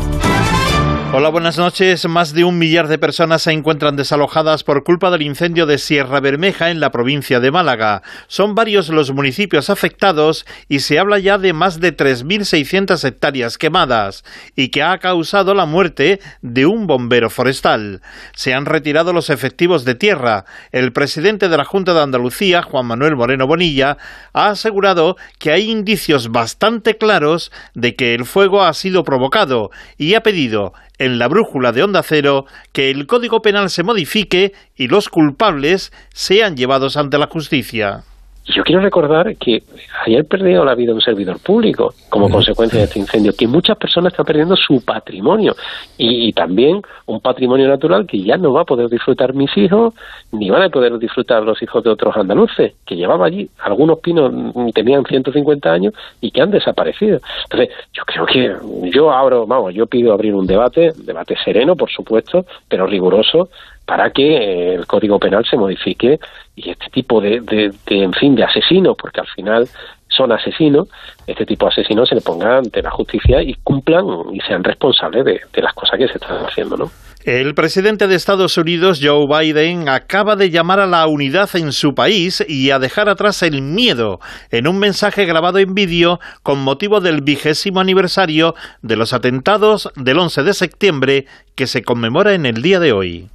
Hola, buenas noches. Más de un millar de personas se encuentran desalojadas por culpa del incendio de Sierra Bermeja en la provincia de Málaga. Son varios los municipios afectados y se habla ya de más de 3.600 hectáreas quemadas y que ha causado la muerte de un bombero forestal. Se han retirado los efectivos de tierra. El presidente de la Junta de Andalucía, Juan Manuel Moreno Bonilla, ha asegurado que hay indicios bastante claros de que el fuego ha sido provocado y ha pedido en la brújula de Onda Cero que el Código Penal se modifique y los culpables sean llevados ante la justicia. Y Yo quiero recordar que ayer perdió la vida un servidor público como consecuencia de este incendio, que muchas personas están perdiendo su patrimonio y, y también un patrimonio natural que ya no va a poder disfrutar mis hijos, ni van a poder disfrutar los hijos de otros andaluces, que llevaban allí, algunos pinos mm, tenían 150 años y que han desaparecido. Entonces, yo creo que yo abro, vamos, yo pido abrir un debate, debate sereno, por supuesto, pero riguroso, para que eh, el Código Penal se modifique y este tipo de, de, de, en fin, de asesinos, porque al final son asesinos, este tipo de asesinos se le ponga ante la justicia y cumplan y sean responsables de, de las cosas que se están haciendo, ¿no? El presidente de Estados Unidos, Joe Biden, acaba de llamar a la unidad en su país y a dejar atrás el miedo en un mensaje grabado en vídeo con motivo del vigésimo aniversario de los atentados del 11 de septiembre que se conmemora en el día de hoy.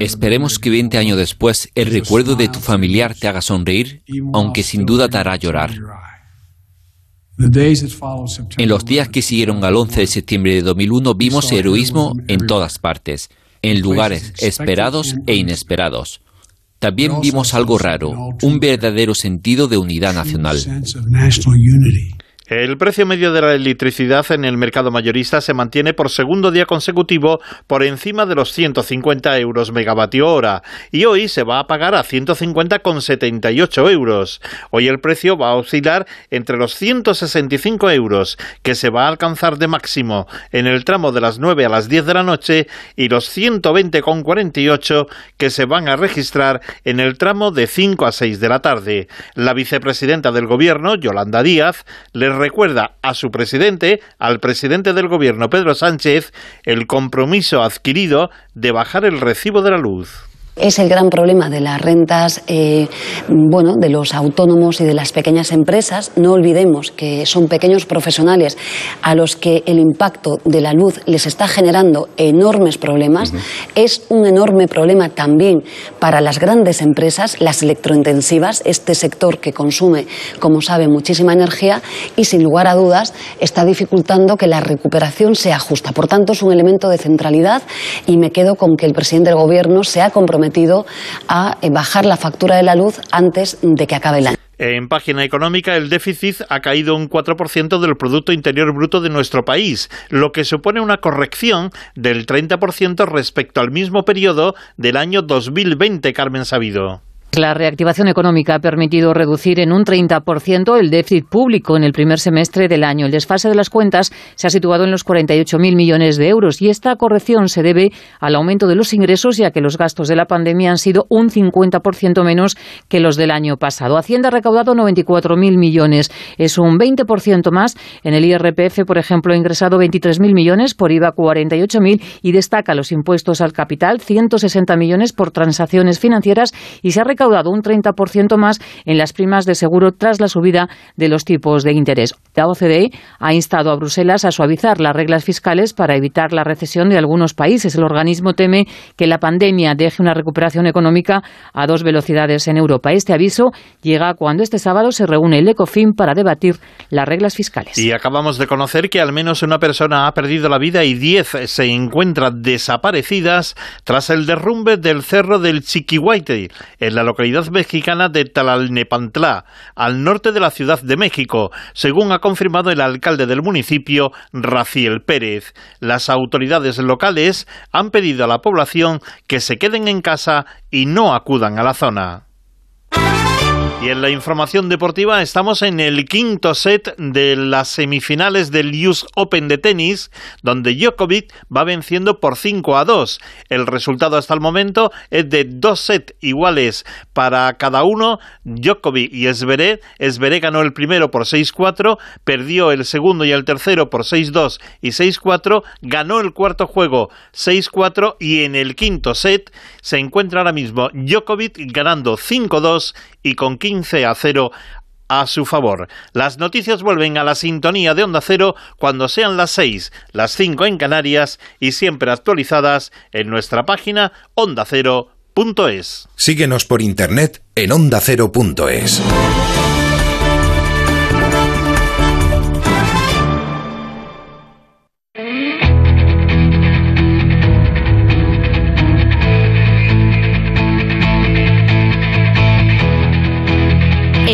Esperemos que 20 años después el recuerdo de tu familiar te haga sonreír, aunque sin duda te hará llorar. En los días que siguieron al 11 de septiembre de 2001 vimos heroísmo en todas partes, en lugares esperados e inesperados. También vimos algo raro, un verdadero sentido de unidad nacional. El precio medio de la electricidad en el mercado mayorista se mantiene por segundo día consecutivo por encima de los 150 euros megavatio hora y hoy se va a pagar a 150,78 euros. Hoy el precio va a oscilar entre los 165 euros que se va a alcanzar de máximo en el tramo de las 9 a las 10 de la noche y los 120,48 que se van a registrar en el tramo de 5 a 6 de la tarde. La vicepresidenta del gobierno, Yolanda Díaz, le recuerda a su presidente, al presidente del gobierno Pedro Sánchez, el compromiso adquirido de bajar el recibo de la luz. Es el gran problema de las rentas, eh, bueno, de los autónomos y de las pequeñas empresas. No olvidemos que son pequeños profesionales a los que el impacto de la luz les está generando enormes problemas. Es un enorme problema también para las grandes empresas, las electrointensivas, este sector que consume, como sabe, muchísima energía y sin lugar a dudas está dificultando que la recuperación sea justa. Por tanto, es un elemento de centralidad y me quedo con que el presidente del Gobierno se ha comprometido a eh, bajar la factura de la luz antes de que acabe el año. En página económica, el déficit ha caído un 4% del Producto Interior Bruto de nuestro país, lo que supone una corrección del 30% respecto al mismo periodo del año 2020, Carmen Sabido. La reactivación económica ha permitido reducir en un 30% el déficit público en el primer semestre del año. El desfase de las cuentas se ha situado en los 48.000 millones de euros y esta corrección se debe al aumento de los ingresos ya que los gastos de la pandemia han sido un 50% menos que los del año pasado. Hacienda ha recaudado 94.000 millones, es un 20% más. En el IRPF, por ejemplo, ha ingresado 23.000 millones, por IVA 48.000 y destaca los impuestos al capital, 160 millones por transacciones financieras y se ha recaudado un 30% más en las primas de seguro tras la subida de los tipos de interés. La OCDE ha instado a Bruselas a suavizar las reglas fiscales para evitar la recesión de algunos países. El organismo teme que la pandemia deje una recuperación económica a dos velocidades en Europa. Este aviso llega cuando este sábado se reúne el ECOFIN para debatir las reglas fiscales. Y acabamos de conocer que al menos una persona ha perdido la vida y diez se encuentran desaparecidas tras el derrumbe del cerro del Chiquihuite en la localidad mexicana de Talalnepantla, al norte de la Ciudad de México, según ha confirmado el alcalde del municipio, Raciel Pérez. Las autoridades locales han pedido a la población que se queden en casa y no acudan a la zona. Y en la información deportiva estamos en el quinto set de las semifinales del US Open de tenis, donde Djokovic va venciendo por 5 a 2. El resultado hasta el momento es de dos sets iguales para cada uno, Djokovic y Esveré. Esveré ganó el primero por 6-4, perdió el segundo y el tercero por 6-2 y 6-4, ganó el cuarto juego 6-4 y en el quinto set se encuentra ahora mismo Djokovic ganando 5-2 y con 15 a 0 a su favor. Las noticias vuelven a la sintonía de Onda Cero cuando sean las 6, las 5 en Canarias y siempre actualizadas en nuestra página ondacero.es. Síguenos por internet en ondacero.es.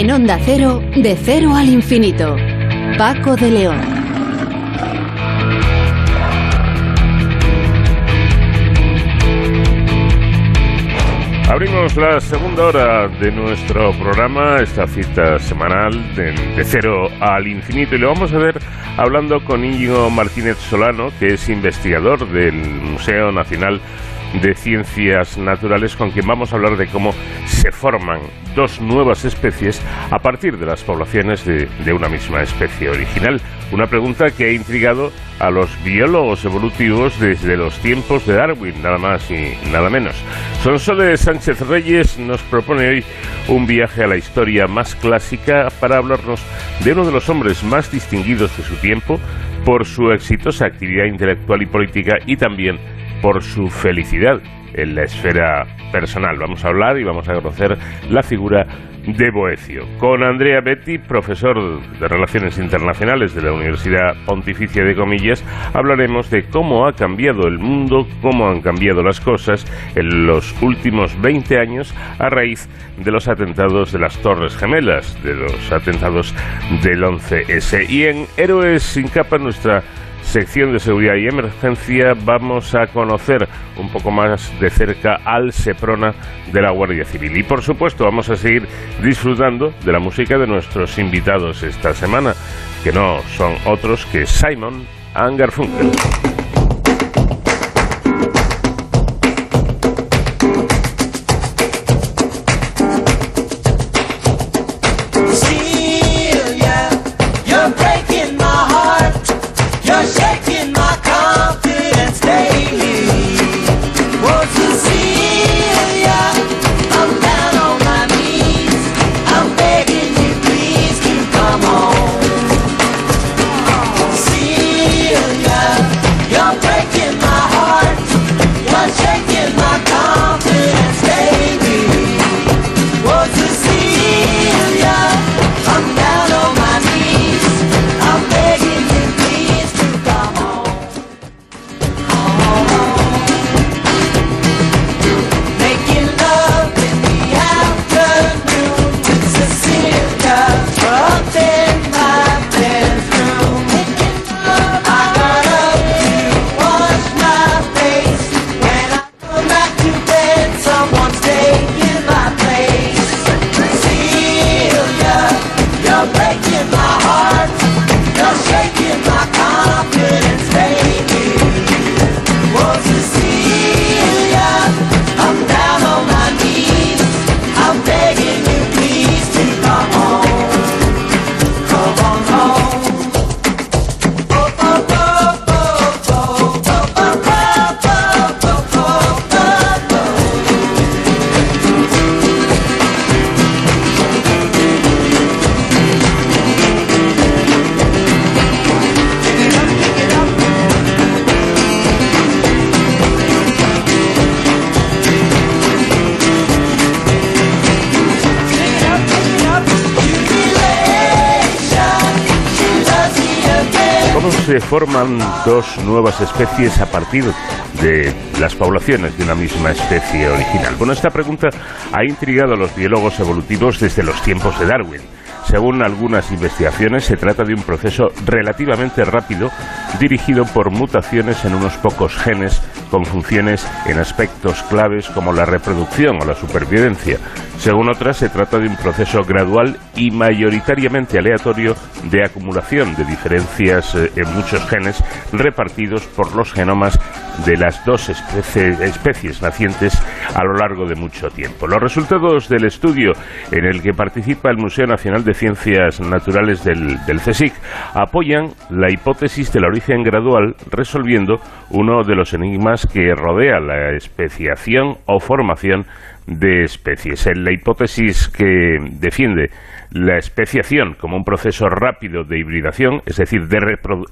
En Onda Cero, de cero al infinito. Paco de León. Abrimos la segunda hora de nuestro programa, esta cita semanal de, de, cero al infinito, y lo vamos a ver hablando con Íñigo Martínez Solano, que es investigador del Museo Nacional de Ciencias Naturales, con quien vamos a hablar de cómo se forman dos nuevas especies a partir de las poblaciones de, una misma especie original. Una pregunta que ha intrigado a los biólogos evolutivos desde los tiempos de Darwin, nada más y nada menos. Sonsoles Sánchez Reyes nos propone hoy un viaje a la historia más clásica para hablarnos de uno de los hombres más distinguidos de su tiempo por su exitosa actividad intelectual y política y también por su felicidad en la esfera personal. Vamos a hablar y vamos a conocer la figura de Boecio. Con Andrea Betti, profesor de Relaciones Internacionales de la Universidad Pontificia de Comillas, hablaremos de cómo ha cambiado el mundo, cómo han cambiado las cosas en los últimos 20 años a raíz de los atentados de las Torres Gemelas, de los atentados del 11S. Y en Héroes sin capa, nuestra sección de seguridad y emergencia vamos a conocer un poco más de cerca al Seprona de la Guardia Civil. Y por supuesto vamos a seguir disfrutando de la música de nuestros invitados esta semana, que no son otros que Simon Angerfunkel. Forman dos nuevas especies a partir de las poblaciones de una misma especie original? Bueno, esta pregunta ha intrigado a los biólogos evolutivos desde los tiempos de Darwin. Según algunas investigaciones, se trata de un proceso relativamente rápido dirigido por mutaciones en unos pocos genes con funciones en aspectos claves como la reproducción o la supervivencia. Según otras, se trata de un proceso gradual y mayoritariamente aleatorio de acumulación de diferencias eh, en muchos genes repartidos por los genomas de las dos especies nacientes a lo largo de mucho tiempo. Los resultados del estudio en el que participa el Museo Nacional de Ciencias Naturales del, del apoyan la hipótesis del origen gradual resolviendo uno de los enigmas que rodea la especiación o formación de especies. En la hipótesis que defiende la especiación como un proceso rápido de hibridación, es decir, de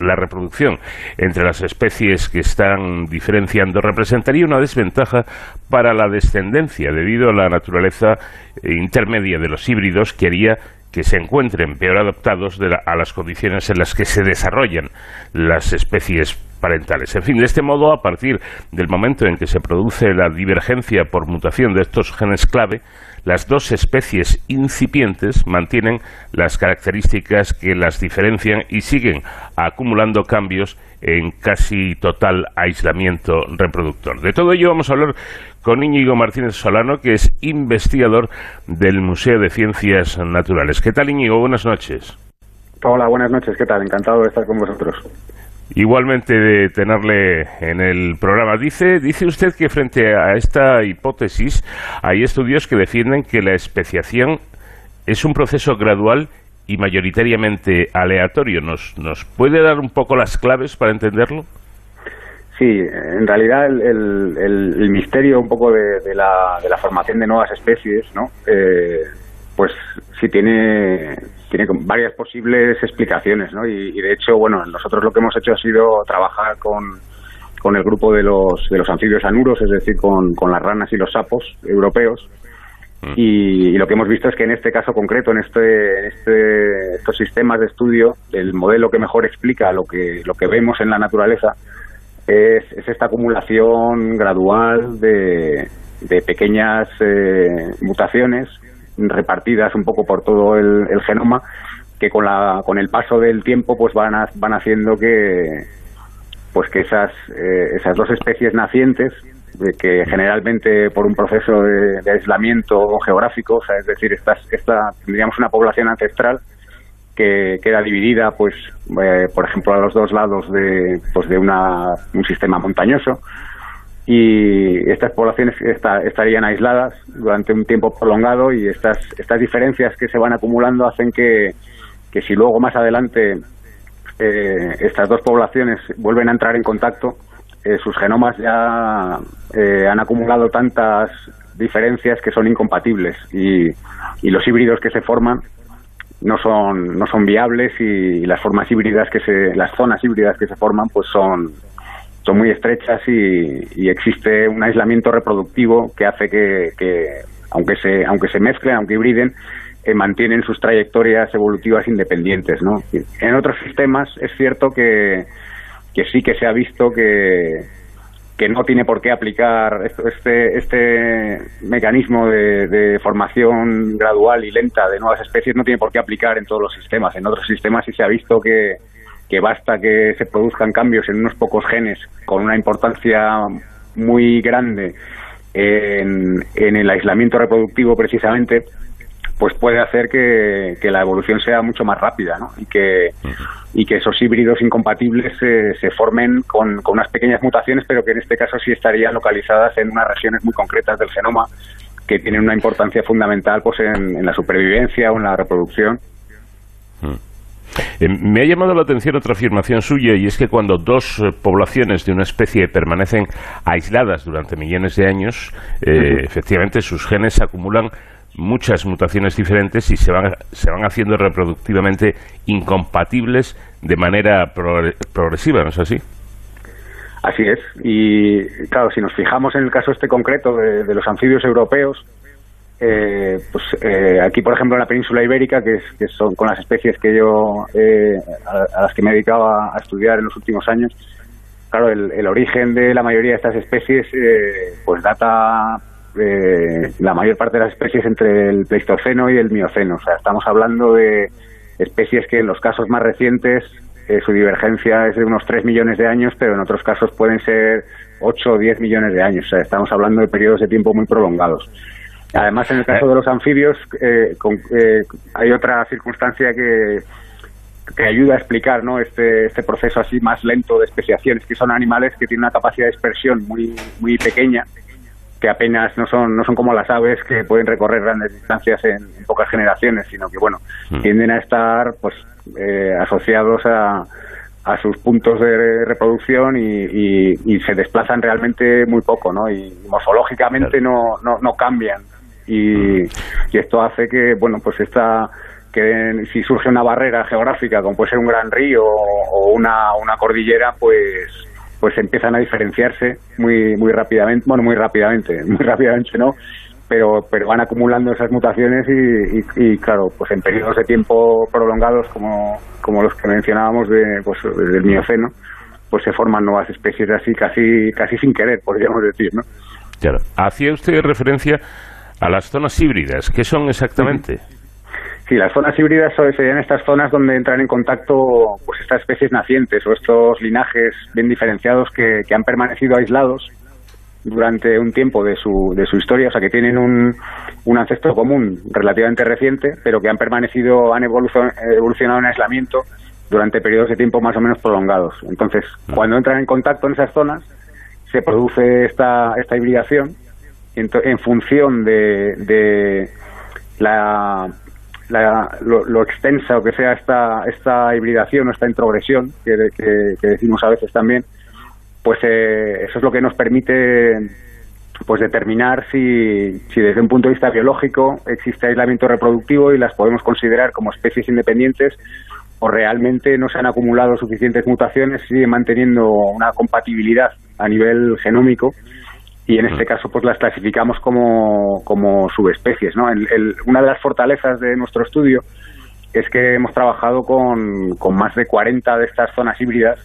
la reproducción entre las especies que están diferenciando, representaría una desventaja para la descendencia debido a la naturaleza intermedia de los híbridos que haría que se encuentren peor adaptados a las condiciones en las que se desarrollan las especies parentales. En fin, de este modo, a partir del momento en que se produce la divergencia por mutación de estos genes clave, las dos especies incipientes mantienen las características que las diferencian y siguen acumulando cambios en casi total aislamiento reproductor. De todo ello vamos a hablar con Íñigo Martínez Solano, que es investigador del Museo de Ciencias Naturales. ¿Qué tal, Íñigo? Buenas noches. Hola, buenas noches. ¿Qué tal? Encantado de estar con vosotros. Igualmente de tenerle en el programa. Dice, dice usted que frente a esta hipótesis hay estudios que defienden que la especiación es un proceso gradual y mayoritariamente aleatorio. ¿Nos, nos puede dar un poco las claves para entenderlo? Sí, en realidad el, el, misterio un poco de, la, de, la, formación de nuevas especies, ¿no? Eh, pues sí tiene, tiene varias posibles explicaciones, ¿no? Y, de hecho, bueno, nosotros lo que hemos hecho ha sido trabajar con, con el grupo de los, de los anfibios anuros, es decir, con, con las ranas y los sapos europeos, mm. y, lo que hemos visto es que en este caso concreto, en este, este, estos sistemas de estudio, el modelo que mejor explica lo que, lo que vemos en la naturaleza es, esta acumulación gradual de, de pequeñas eh, mutaciones repartidas un poco por todo el, genoma que con, la, con el paso del tiempo pues van, van haciendo que pues que esas, eh, esas dos especies nacientes que generalmente por un proceso de, aislamiento geográfico, o sea, es decir, estas, esta, tendríamos una población ancestral que queda dividida, pues, eh, por ejemplo, a los dos lados de, pues, de una, un sistema montañoso. Y estas poblaciones estarían aisladas durante un tiempo prolongado y estas, estas diferencias que se van acumulando hacen que, que si luego más adelante eh, estas dos poblaciones vuelven a entrar en contacto, eh, sus genomas ya han acumulado tantas diferencias que son incompatibles y, y los híbridos que se forman no son no son viables y las formas híbridas que se las zonas híbridas que se forman pues son son muy estrechas y, existe un aislamiento reproductivo que hace que, aunque se aunque se mezclen aunque hibriden eh, mantienen sus trayectorias evolutivas independientes no en otros sistemas es cierto que que sí que se ha visto que que no tiene por qué aplicar este, este mecanismo de, formación gradual y lenta de nuevas especies, no tiene por qué aplicar en todos los sistemas. En otros sistemas sí se ha visto que, que basta que se produzcan cambios en unos pocos genes con una importancia muy grande en, en el aislamiento reproductivo precisamente pues puede hacer que, la evolución sea mucho más rápida ¿no? y, que, y que esos híbridos incompatibles se, formen con, unas pequeñas mutaciones, pero que en este caso sí estarían localizadas en unas regiones muy concretas del genoma que tienen una importancia fundamental pues en, la supervivencia o en la reproducción. Eh, me ha llamado la atención otra afirmación suya y es que cuando dos eh, poblaciones de una especie permanecen aisladas durante millones de años, eh, efectivamente sus genes acumulan muchas mutaciones diferentes y se van, se van haciendo reproductivamente incompatibles de manera progresiva, ¿no es así? Así es. Y claro, si nos fijamos en el caso este concreto de, los anfibios europeos, eh, pues eh, aquí, por ejemplo, en la península ibérica, que, son con las especies que yo eh, a, las que me he dedicado a, estudiar en los últimos años, claro, el, el origen de la mayoría de estas especies pues data eh, la mayor parte de las especies entre el Pleistoceno y el Mioceno. O sea, estamos hablando de especies que en los casos más recientes eh, su divergencia es de unos 3 millones de años, pero en otros casos pueden ser 8 o 10 millones de años. O sea, estamos hablando de periodos de tiempo muy prolongados. Además, en el caso de los anfibios, eh, hay otra circunstancia que, que ayuda a explicar ¿no? este, este proceso así más lento de especiaciones, que son animales que tienen una capacidad de dispersión muy, muy pequeña que apenas no son no son como las aves que pueden recorrer grandes distancias en, pocas generaciones, sino que bueno mm. tienden a estar pues eh, asociados a, a sus puntos de reproducción y, y, se desplazan realmente muy poco, ¿no? Y morfológicamente no, no, no cambian y, y esto hace que bueno pues esta que si surge una barrera geográfica como puede ser un gran río o una, una cordillera pues pues empiezan a diferenciarse muy muy rápidamente, bueno, muy rápidamente, muy rápidamente no, pero pero van acumulando esas mutaciones y, claro, pues en periodos de tiempo prolongados como, como los que mencionábamos de, pues, desde el Mioceno, pues se forman nuevas especies así casi casi sin querer, podríamos decir, ¿no? Claro. Hacía usted referencia a las zonas híbridas, ¿qué son exactamente? Sí, las zonas híbridas serían estas zonas donde entran en contacto pues estas especies nacientes o estos linajes bien diferenciados que, han permanecido aislados durante un tiempo de su, de su historia, o sea que tienen un, un ancestro común relativamente reciente, pero que han permanecido, han evolucionado en aislamiento durante periodos de tiempo más o menos prolongados. Entonces, cuando entran en contacto en esas zonas, se produce esta, esta hibridación en, función de, la, lo, extensa o que sea esta, esta hibridación o esta introgresión que, decimos a veces también, pues eh, eso es lo que nos permite pues determinar si, si desde un punto de vista biológico existe aislamiento reproductivo y las podemos considerar como especies independientes o realmente no se han acumulado suficientes mutaciones y manteniendo una compatibilidad a nivel genómico y en este caso pues las clasificamos como, como subespecies. ¿no? una de las fortalezas de nuestro estudio es que hemos trabajado con, con más de 40 de estas zonas híbridas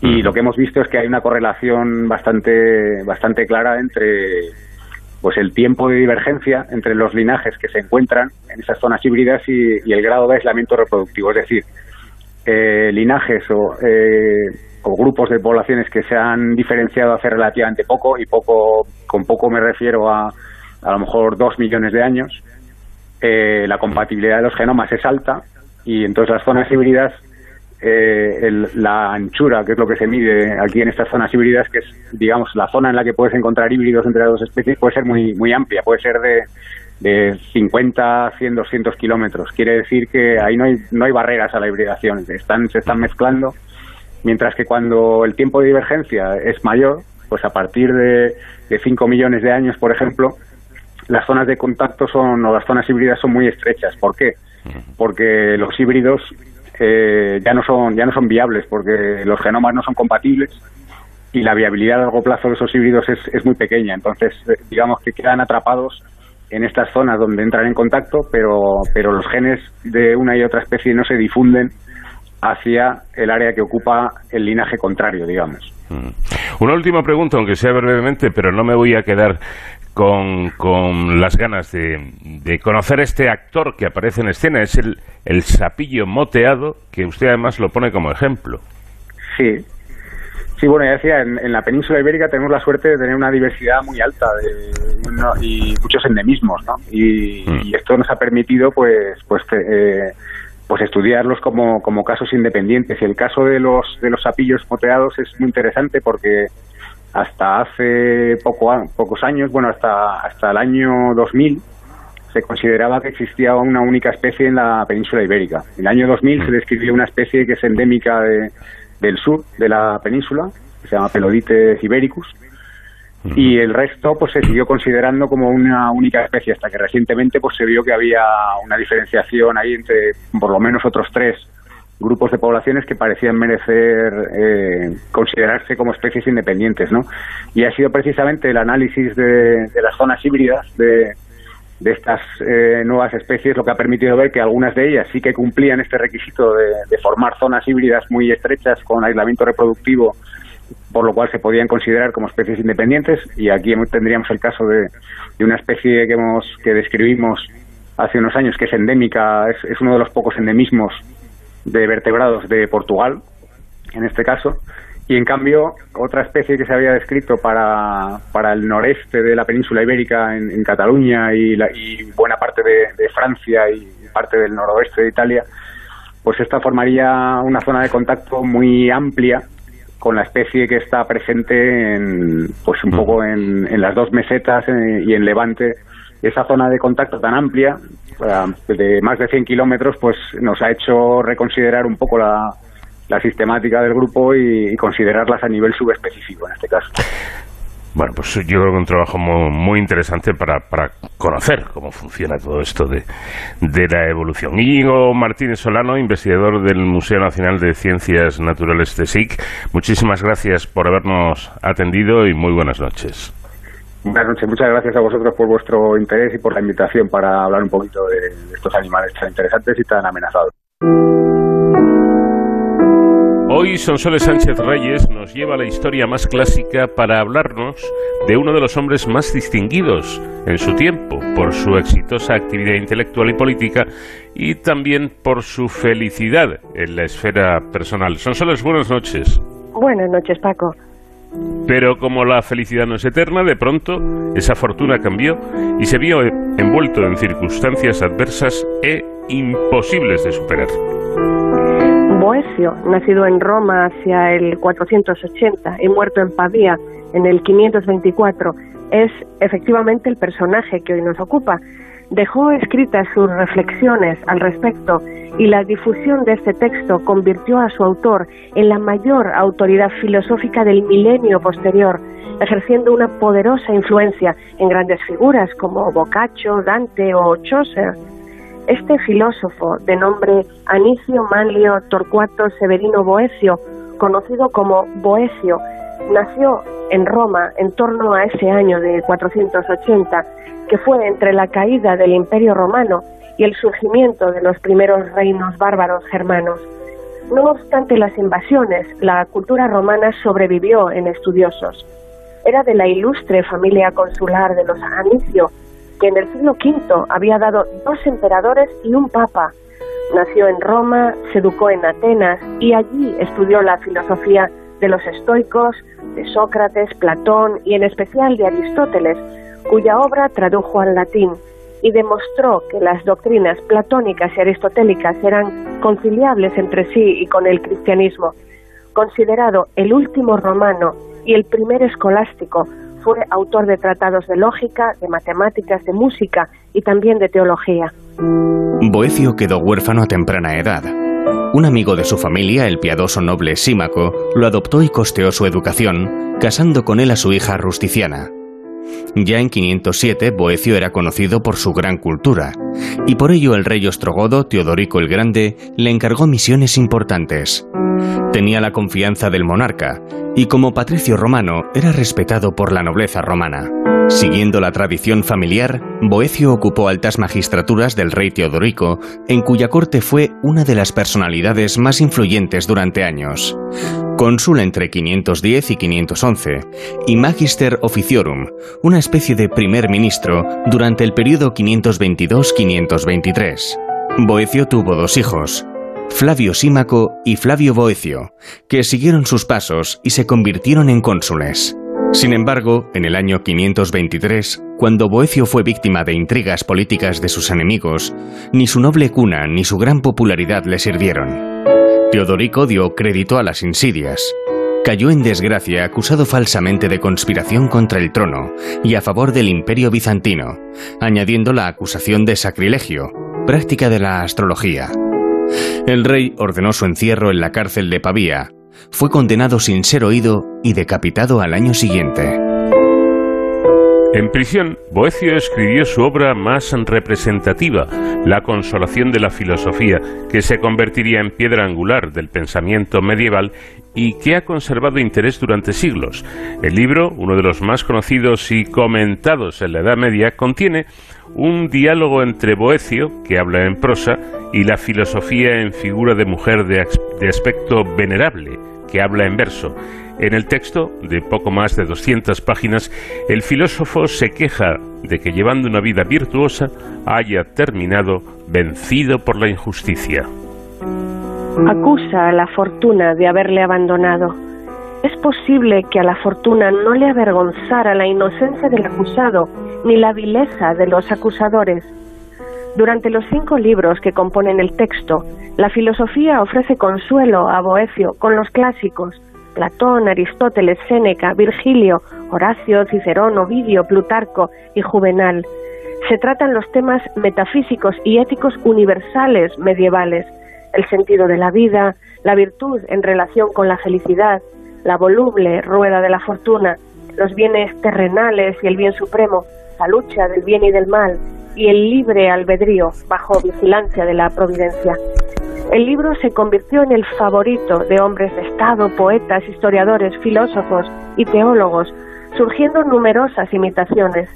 y lo que hemos visto es que hay una correlación bastante, bastante clara entre pues el tiempo de divergencia entre los linajes que se encuentran en esas zonas híbridas y, el grado de aislamiento reproductivo. Es decir, eh, linajes o, eh, o, grupos de poblaciones que se han diferenciado hace relativamente poco, y poco con poco me refiero a a lo mejor dos millones de años, eh, la compatibilidad de los genomas es alta y entonces las zonas híbridas eh, la anchura, que es lo que se mide aquí en estas zonas híbridas, que es, digamos, la zona en la que puedes encontrar híbridos entre las dos especies, puede ser muy, muy amplia, puede ser de, de 50, 100, 200 kilómetros. Quiere decir que ahí no hay, no hay barreras a la hibridación, están, se están mezclando, mientras que cuando el tiempo de divergencia es mayor, pues a partir de, de 5 millones de años, por ejemplo, las zonas de contacto son, o las zonas híbridas son muy estrechas. ¿Por qué? Porque los híbridos eh, ya no son ya no son viables porque los genomas no son compatibles y la viabilidad a largo plazo de esos híbridos es, es muy pequeña. Entonces, eh, digamos que quedan atrapados en estas zonas donde entran en contacto, pero, pero los genes de una y otra especie no se difunden hacia el área que ocupa el linaje contrario, digamos. Una última pregunta, aunque sea brevemente, pero no me voy a quedar con, con las ganas de, de, conocer este actor que aparece en escena. Es el, el sapillo moteado, que usted además lo pone como ejemplo. Sí. Sí, bueno, ya decía, en, la península ibérica tenemos la suerte de tener una diversidad muy alta de, y muchos endemismos, ¿no? Y, mm. esto nos ha permitido, pues, pues, eh, pues estudiarlos como, como casos independientes. Y el caso de los, de los sapillos moteados es muy interesante porque hasta hace poco, pocos años, bueno, hasta, hasta el año 2000, se consideraba que existía una única especie en la península ibérica. En el año 2000 se describió una especie que es endémica del sur de la península, que se llama Pelodites ibericus, y el resto pues se siguió considerando como una única especie hasta que recientemente pues se vio que había una diferenciación ahí entre por lo menos otros tres grupos de poblaciones que parecían merecer eh, considerarse como especies independientes, ¿no? Y ha sido precisamente el análisis de, las zonas híbridas de, de estas eh, nuevas especies lo que ha permitido ver que algunas de ellas sí que cumplían este requisito de, formar zonas híbridas muy estrechas con aislamiento reproductivo, por lo cual se podían considerar como especies independientes. Y aquí tendríamos el caso de, de una especie que hemos que describimos hace unos años que es endémica, es, es uno de los pocos endemismos de vertebrados de Portugal, en este caso, y en cambio otra especie que se había descrito para, para el noreste de la península ibérica, en, Cataluña y, buena parte de, Francia y parte del noroeste de Italia, pues esta formaría una zona de contacto muy amplia con la especie que está presente en, pues un poco en, en las dos mesetas eh, y en Levante. Esa zona de contacto tan amplia de más de 100 kilómetros, pues nos ha hecho reconsiderar un poco la, la sistemática del grupo y, considerarlas a nivel subespecífico en este caso. Bueno, pues yo creo que un trabajo muy, interesante para, para, conocer cómo funciona todo esto de, de la evolución. Íñigo Martínez Solano, investigador del Museo Nacional de Ciencias Naturales de SIC, muchísimas gracias por habernos atendido y muy buenas noches. Buenas noches, muchas gracias a vosotros por vuestro interés y por la invitación para hablar un poquito de, estos animales tan interesantes y tan amenazados. Hoy Sonsoles Sánchez Reyes nos lleva a la historia más clásica para hablarnos de uno de los hombres más distinguidos en su tiempo por su exitosa actividad intelectual y política y también por su felicidad en la esfera personal. Sonsoles, buenas noches. Buenas noches, Paco. Pero como la felicidad no es eterna, de pronto esa fortuna cambió y se vio envuelto en circunstancias adversas e imposibles de superar. Boecio, nacido en Roma hacia el 480 y muerto en Pavía en el 524, es efectivamente el personaje que hoy nos ocupa. Dejó escritas sus reflexiones al respecto y la difusión de este texto convirtió a su autor en la mayor autoridad filosófica del milenio posterior, ejerciendo una poderosa influencia en grandes figuras como Boccaccio, Dante o Chaucer. Este filósofo, de nombre Anicio Manlio Torcuato Severino Boecio, conocido como Boecio, nació en Roma en torno a ese año de 480, que fue entre la caída del Imperio Romano y el surgimiento de los primeros reinos bárbaros germanos. No obstante las invasiones, la cultura romana sobrevivió en estudiosos. Era de la ilustre familia consular de los Anicio, que en el siglo V había dado dos emperadores y un papa. Nació en Roma, se educó en Atenas y allí estudió la filosofía de los estoicos, de Sócrates, Platón y en especial de Aristóteles, cuya obra tradujo al latín y demostró que las doctrinas platónicas y aristotélicas eran conciliables entre sí y con el cristianismo. Considerado el último romano y el primer escolástico, fue autor de tratados de lógica, de matemáticas, de música y también de teología. Boecio quedó huérfano a temprana edad. Un amigo de su familia, el piadoso noble Símaco, lo adoptó y costeó su educación, casando con él a su hija Rusticiana. Ya en 507 Boecio era conocido por su gran cultura, y por ello el rey ostrogodo Teodorico el Grande le encargó misiones importantes. Tenía la confianza del monarca, y como patricio romano era respetado por la nobleza romana. Siguiendo la tradición familiar, Boecio ocupó altas magistraturas del rey Teodorico, en cuya corte fue una de las personalidades más influyentes durante años. Cónsul entre 510 y 511, y Magister Officiorum, una especie de primer ministro durante el periodo 522-523. Boecio tuvo dos hijos, Flavio Símaco y Flavio Boecio, que siguieron sus pasos y se convirtieron en cónsules. Sin embargo, en el año 523, cuando Boecio fue víctima de intrigas políticas de sus enemigos, ni su noble cuna ni su gran popularidad le sirvieron. Teodorico dio crédito a las insidias. Cayó en desgracia acusado falsamente de conspiración contra el trono y a favor del imperio bizantino, añadiendo la acusación de sacrilegio, práctica de la astrología. El rey ordenó su encierro en la cárcel de Pavía, fue condenado sin ser oído y decapitado al año siguiente. En prisión, Boecio escribió su obra más representativa, La consolación de la filosofía, que se convertiría en piedra angular del pensamiento medieval y que ha conservado interés durante siglos. El libro, uno de los más conocidos y comentados en la Edad Media, contiene un diálogo entre Boecio, que habla en prosa, y la filosofía en figura de mujer de, aspecto venerable, que habla en verso. En el texto, de poco más de 200 páginas, el filósofo se queja de que llevando una vida virtuosa haya terminado vencido por la injusticia. Acusa a la fortuna de haberle abandonado. Es posible que a la fortuna no le avergonzara la inocencia del acusado ni la vileza de los acusadores. Durante los cinco libros que componen el texto, la filosofía ofrece consuelo a Boecio con los clásicos, Platón, Aristóteles, Séneca, Virgilio, Horacio, Cicerón, Ovidio, Plutarco y Juvenal. Se tratan los temas metafísicos y éticos universales medievales, el sentido de la vida, la virtud en relación con la felicidad, la voluble rueda de la fortuna, los bienes terrenales y el bien supremo, la lucha del bien y del mal y el libre albedrío bajo vigilancia de la providencia. El libro se convirtió en el favorito de hombres de Estado, poetas, historiadores, filósofos y teólogos, surgiendo numerosas imitaciones.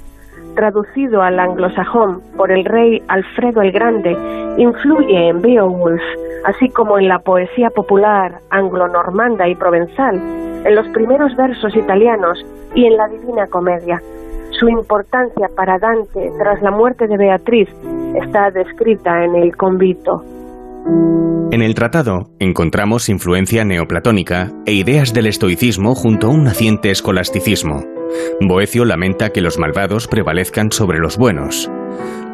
Traducido al anglosajón por el rey Alfredo el Grande, influye en Beowulf, así como en la poesía popular anglo-normanda y provenzal, en los primeros versos italianos y en la Divina Comedia. Su importancia para Dante tras la muerte de Beatriz está descrita en el convito. En el tratado encontramos influencia neoplatónica e ideas del estoicismo junto a un naciente escolasticismo. Boecio lamenta que los malvados prevalezcan sobre los buenos.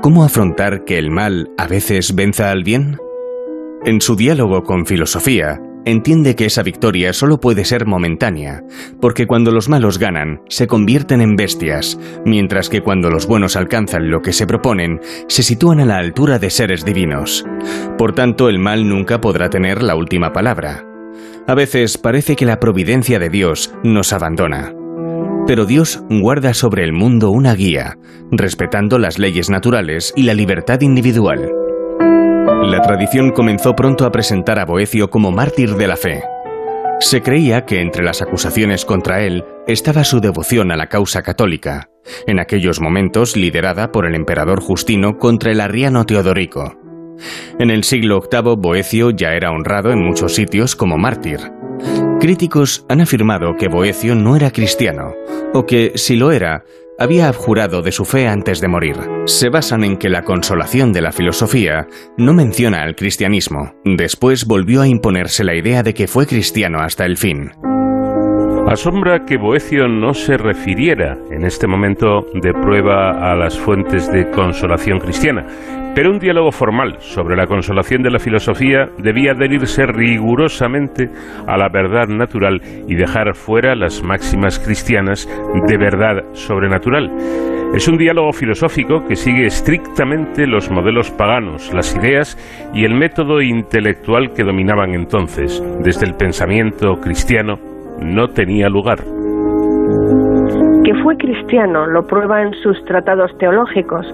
¿Cómo afrontar que el mal a veces venza al bien? En su diálogo con filosofía, entiende que esa victoria solo puede ser momentánea, porque cuando los malos ganan, se convierten en bestias, mientras que cuando los buenos alcanzan lo que se proponen, se sitúan a la altura de seres divinos. Por tanto, el mal nunca podrá tener la última palabra. A veces parece que la providencia de Dios nos abandona. Pero Dios guarda sobre el mundo una guía, respetando las leyes naturales y la libertad individual. La tradición comenzó pronto a presentar a Boecio como mártir de la fe. Se creía que entre las acusaciones contra él estaba su devoción a la causa católica, en aquellos momentos liderada por el emperador Justino contra el arriano Teodorico. En el siglo VIII, Boecio ya era honrado en muchos sitios como mártir. Críticos han afirmado que Boecio no era cristiano, o que, si lo era, había abjurado de su fe antes de morir. Se basan en que la consolación de la filosofía no menciona al cristianismo. Después volvió a imponerse la idea de que fue cristiano hasta el fin. Asombra que Boecio no se refiriera en este momento de prueba a las fuentes de consolación cristiana, pero un diálogo formal sobre la consolación de la filosofía debía adherirse rigurosamente a la verdad natural y dejar fuera las máximas cristianas de verdad sobrenatural. Es un diálogo filosófico que sigue estrictamente los modelos paganos, las ideas y el método intelectual que dominaban entonces. Desde el pensamiento cristiano no tenía lugar. Que fue cristiano lo prueban sus tratados teológicos,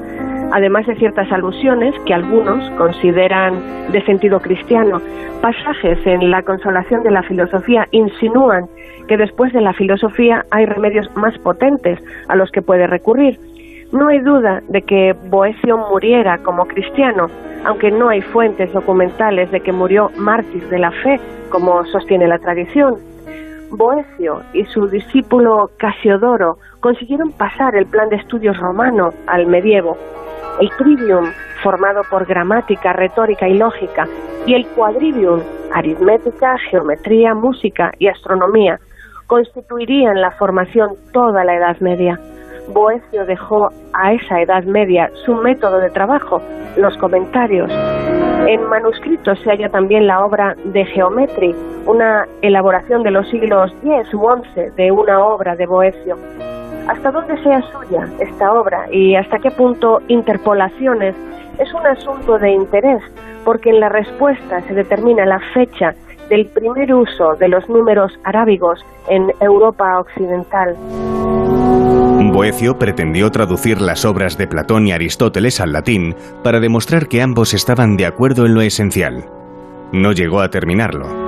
además de ciertas alusiones que algunos consideran de sentido cristiano. Pasajes en la consolación de la filosofía insinúan que después de la filosofía hay remedios más potentes a los que puede recurrir. No hay duda de que Boecio muriera como cristiano, aunque no hay fuentes documentales de que murió mártir de la fe, como sostiene la tradición. Boecio y su discípulo Casiodoro consiguieron pasar el plan de estudios romano al medievo. El trivium, formado por gramática, retórica y lógica, y el quadrivium, aritmética, geometría, música y astronomía, constituirían la formación toda la Edad Media. Boecio dejó a esa Edad Media su método de trabajo, los comentarios. En manuscritos se halla también la obra de Geometry, una elaboración de los siglos X u XI de una obra de Boecio. ¿Hasta dónde sea suya esta obra y hasta qué punto interpolaciones es un asunto de interés? Porque en la respuesta se determina la fecha del primer uso de los números arábigos en Europa occidental. Boecio pretendió traducir las obras de Platón y Aristóteles al latín para demostrar que ambos estaban de acuerdo en lo esencial. No llegó a terminarlo.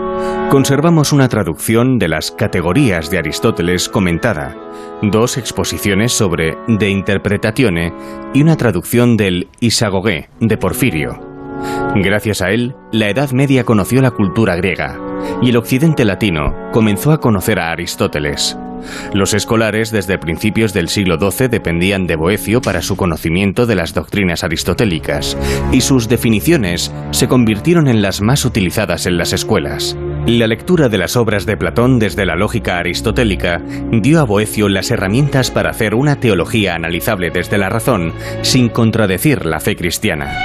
Conservamos una traducción de las categorías de Aristóteles comentada, dos exposiciones sobre De Interpretatione y una traducción del Isagogué de Porfirio. Gracias a él, la Edad Media conoció la cultura griega y el occidente latino comenzó a conocer a Aristóteles. Los escolares desde principios del siglo XII dependían de Boecio para su conocimiento de las doctrinas aristotélicas, y sus definiciones se convirtieron en las más utilizadas en las escuelas. La lectura de las obras de Platón desde la lógica aristotélica dio a Boecio las herramientas para hacer una teología analizable desde la razón sin contradecir la fe cristiana.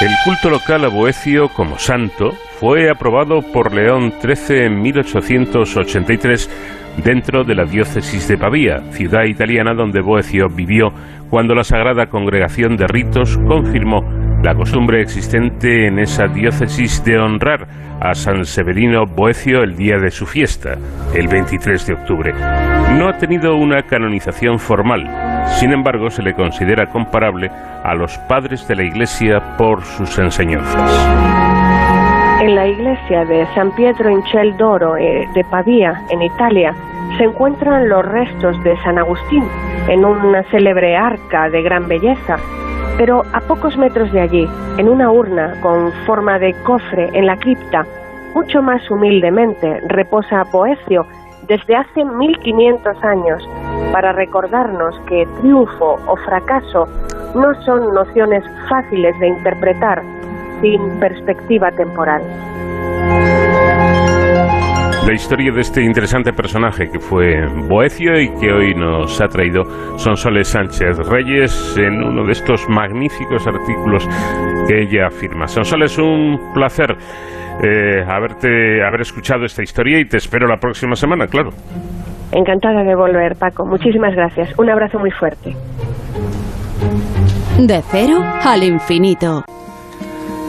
El culto local a Boecio como santo fue aprobado por León XIII en 1883 dentro de la diócesis de Pavía, ciudad italiana donde Boecio vivió cuando la Sagrada Congregación de Ritos confirmó la costumbre existente en esa diócesis de honrar a San Severino Boecio el día de su fiesta, el 23 de octubre. No ha tenido una canonización formal, sin embargo se le considera comparable a los padres de la Iglesia por sus enseñanzas. En la iglesia de San Pietro in Ciel d'Oro eh, de Pavía, en Italia, se encuentran los restos de San Agustín en una célebre arca de gran belleza. Pero a pocos metros de allí, en una urna con forma de cofre en la cripta, mucho más humildemente reposa Boecio desde hace 1500 años para recordarnos que triunfo o fracaso no son nociones fáciles de interpretar sin perspectiva temporal. La historia de este interesante personaje que fue Boecio y que hoy nos ha traído Sonsoles Sánchez Reyes en uno de estos magníficos artículos que ella afirma. Sonsol, es un placer eh, haberte, haber escuchado esta historia y te espero la próxima semana, claro. Encantada de volver, Paco. Muchísimas gracias. Un abrazo muy fuerte. De cero al infinito.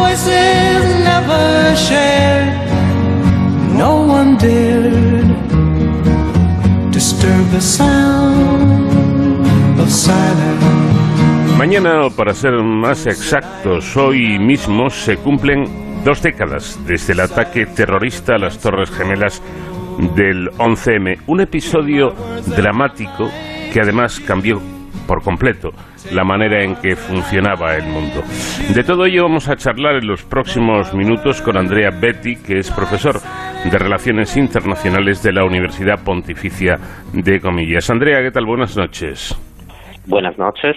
voices never. No one dared disturb the sound of silence. Mañana, para ser más exactos, hoy mismo se cumplen dos décadas desde el ataque terrorista a las Torres Gemelas del 11M. Un episodio dramático que además cambió por completo la manera en que funcionaba el mundo. De todo ello vamos a charlar en los próximos minutos con Andrea Betty, que es profesor de Relaciones Internacionales de la Universidad Pontificia de Comillas. Andrea, ¿qué tal? Buenas noches. Buenas noches.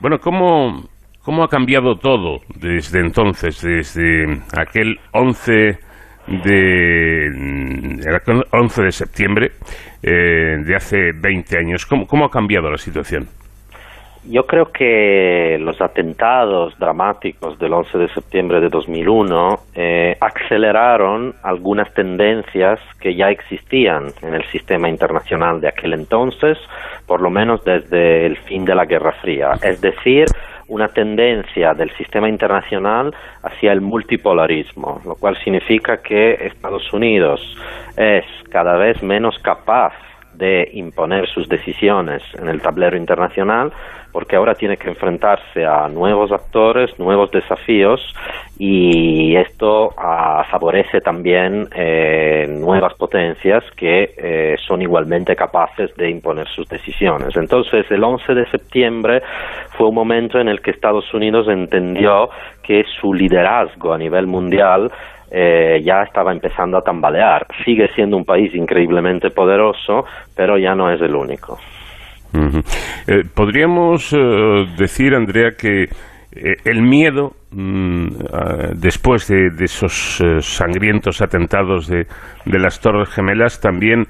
Bueno, ¿cómo, cómo ha cambiado todo desde entonces, desde aquel 11 de el 11 de septiembre eh, de hace 20 años. ¿Cómo, ¿Cómo ha cambiado la situación? Yo creo que los atentados dramáticos del 11 de septiembre de 2001 eh, aceleraron algunas tendencias que ya existían en el sistema internacional de aquel entonces, por lo menos desde el fin de la Guerra Fría. Es decir, una tendencia del sistema internacional hacia el multipolarismo, lo cual significa que Estados Unidos es cada vez menos capaz de imponer sus decisiones en el tablero internacional, porque ahora tiene que enfrentarse a nuevos actores, nuevos desafíos, y esto ah, favorece también eh, nuevas potencias que eh, son igualmente capaces de imponer sus decisiones. Entonces, el 11 de septiembre fue un momento en el que Estados Unidos entendió que su liderazgo a nivel mundial eh, ya estaba empezando a tambalear. Sigue siendo un país increíblemente poderoso, pero ya no es el único. Eh, Podríamos eh, decir, Andrea, que el miedo, mm, después de, esos sangrientos atentados de, las Torres Gemelas, también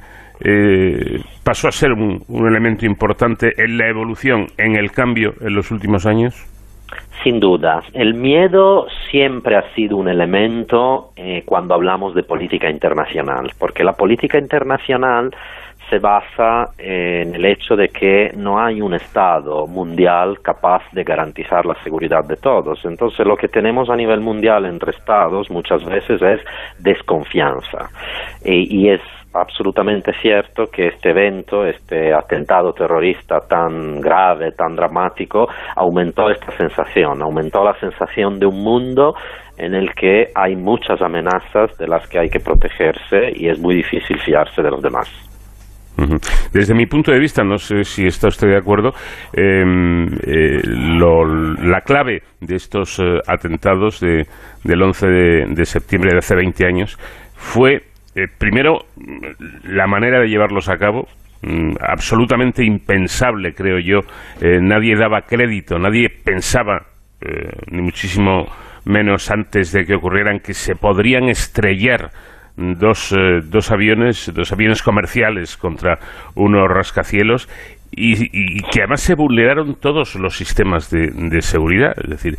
pasó a ser un elemento importante en la evolución, en el cambio en los últimos años. Sin duda, el miedo siempre ha sido un elemento eh, cuando hablamos de política internacional, porque la política internacional se basa en el hecho de que no hay un Estado mundial capaz de garantizar la seguridad de todos. Entonces lo que tenemos a nivel mundial entre Estados muchas veces es desconfianza. y es absolutamente cierto que este evento, este atentado terrorista tan grave, tan dramático, aumentó esta sensación, aumentó la sensación de un mundo en el que hay muchas amenazas de las que hay que protegerse y es muy difícil fiarse de los demás. Desde mi punto de vista, no sé si está usted de acuerdo, em, eh, la clave de estos eh, atentados de, del 11 de, de septiembre de hace 20 años fue eh, primero, la manera de llevarlos a cabo, mm, absolutamente impensable, creo yo. Eh, nadie daba crédito, nadie pensaba eh, ni muchísimo menos antes de que ocurrieran que se podrían estrellar dos, dos aviones, dos aviones comerciales contra unos rascacielos y, que además se vulneraron todos los sistemas de, seguridad. Es decir,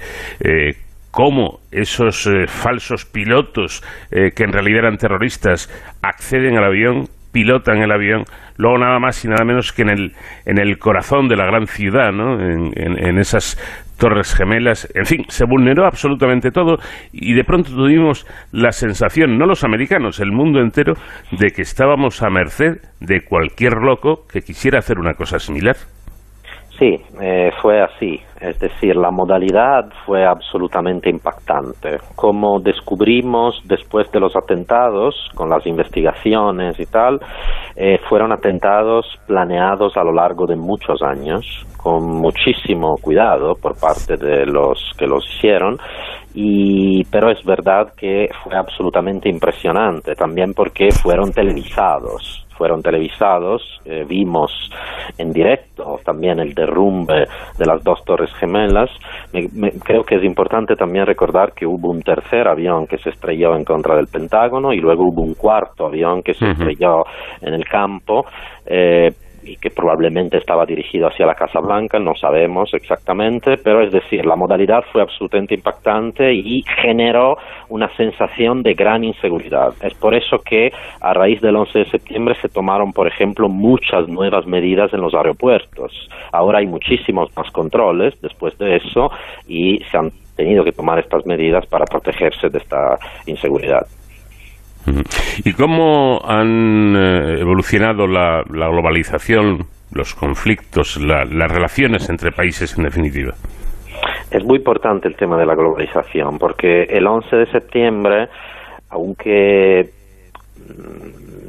cómo esos eh, falsos pilotos eh, que en realidad eran terroristas acceden al avión, pilotan el avión, luego nada más y nada menos que en el, en el corazón de la gran ciudad, ¿no? en, en esas Torres Gemelas, en fin, se vulneró absolutamente todo y de pronto tuvimos la sensación, no los americanos, el mundo entero, de que estábamos a merced de cualquier loco que quisiera hacer una cosa similar. Sí, eh, fue así. Es decir, la modalidad fue absolutamente impactante. Como descubrimos después de los atentados, con las investigaciones y tal, eh, fueron atentados planeados a lo largo de muchos años, con muchísimo cuidado por parte de los que los hicieron. Y, pero es verdad que fue absolutamente impresionante, también porque fueron televisados fueron televisados, eh, vimos en directo también el derrumbe de las dos torres gemelas. creo que es importante también recordar que hubo un tercer avión que se estrelló en contra del Pentágono y luego hubo un cuarto avión que se estrelló en el campo. Eh, y que probablemente estaba dirigido hacia la Casa Blanca, no sabemos exactamente, pero es decir, la modalidad fue absolutamente impactante y generó una sensación de gran inseguridad. Es por eso que a raíz del 11 de septiembre se tomaron, por ejemplo, muchas nuevas medidas en los aeropuertos. Ahora hay muchísimos más controles después de eso y se han tenido que tomar estas medidas para protegerse de esta inseguridad. ¿Y cómo han eh, evolucionado la, globalización, los conflictos, las relaciones entre países en definitiva? Es muy importante el tema de la globalización, porque el 11 de septiembre, aunque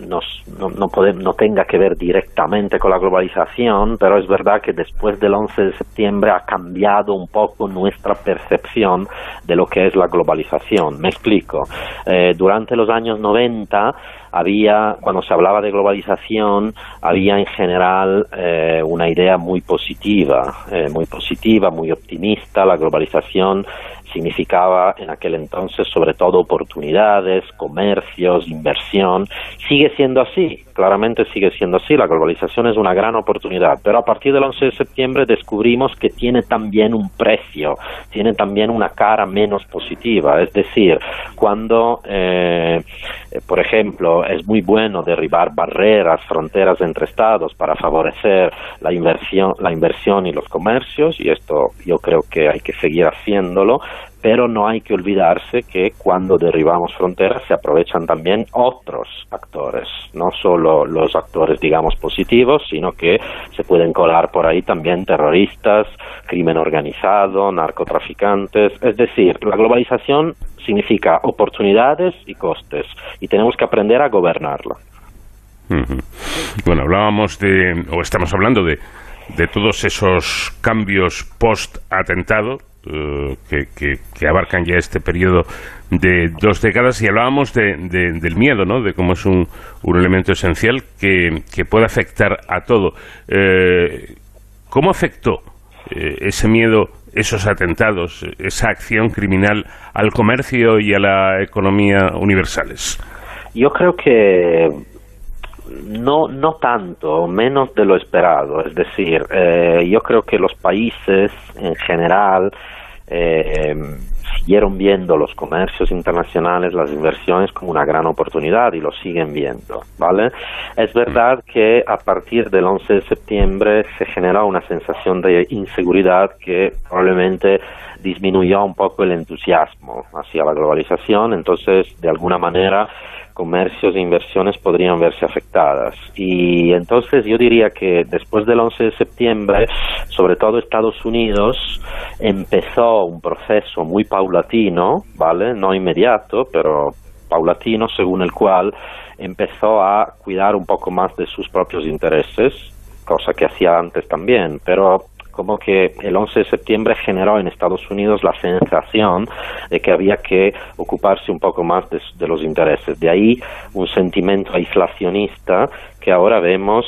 no, no tenga que ver directamente con la globalización, pero es verdad que después del 11 de septiembre ha cambiado un poco nuestra percepción de lo que es la globalización. Me explico. Eh, durante los años 90 había, cuando se hablaba de globalización, había en general eh, una idea muy positiva, eh, muy positiva, muy optimista. La globalización significaba en aquel entonces sobre todo oportunidades, comercios, inversión. Sigue siendo así, claramente sigue siendo así. La globalización es una gran oportunidad, pero a partir del 11 de septiembre descubrimos que tiene también un precio, tiene también una cara menos positiva. Es decir, cuando, eh, por ejemplo, es muy bueno derribar barreras, fronteras entre estados para favorecer la inversión, la inversión y los comercios, y esto yo creo que hay que seguir haciéndolo, pero no hay que olvidarse que cuando derribamos fronteras se aprovechan también otros actores, no solo los actores, digamos, positivos, sino que se pueden colar por ahí también terroristas, crimen organizado, narcotraficantes, es decir, la globalización significa oportunidades y costes y tenemos que aprender a gobernarla. Bueno, hablábamos de, o estamos hablando de, de todos esos cambios post-atentado, eh, que, abarcan ya este periodo de dos décadas y hablábamos de, del miedo, ¿no? de cómo es un, un elemento esencial que, puede afectar a todo. Eh, ¿Cómo afectó eh, ese miedo, esos atentados, esa acción criminal al comercio y a la economía universales? Yo creo que no, no tanto, menos de lo esperado. Es decir, eh, yo creo que los países en general eh, siguieron viendo los comercios internacionales, las inversiones como una gran oportunidad y lo siguen viendo, ¿vale? Es verdad que a partir del 11 de septiembre se generó una sensación de inseguridad que probablemente disminuyó un poco el entusiasmo hacia la globalización, entonces de alguna manera comercios e inversiones podrían verse afectadas. Y entonces yo diría que después del 11 de septiembre, sobre todo Estados Unidos, empezó un proceso muy paulatino, ¿vale? No inmediato, pero paulatino, según el cual empezó a cuidar un poco más de sus propios intereses, cosa que hacía antes también, pero como que el 11 de septiembre generó en Estados Unidos la sensación de que había que ocuparse un poco más de, los intereses. De ahí un sentimiento aislacionista que ahora vemos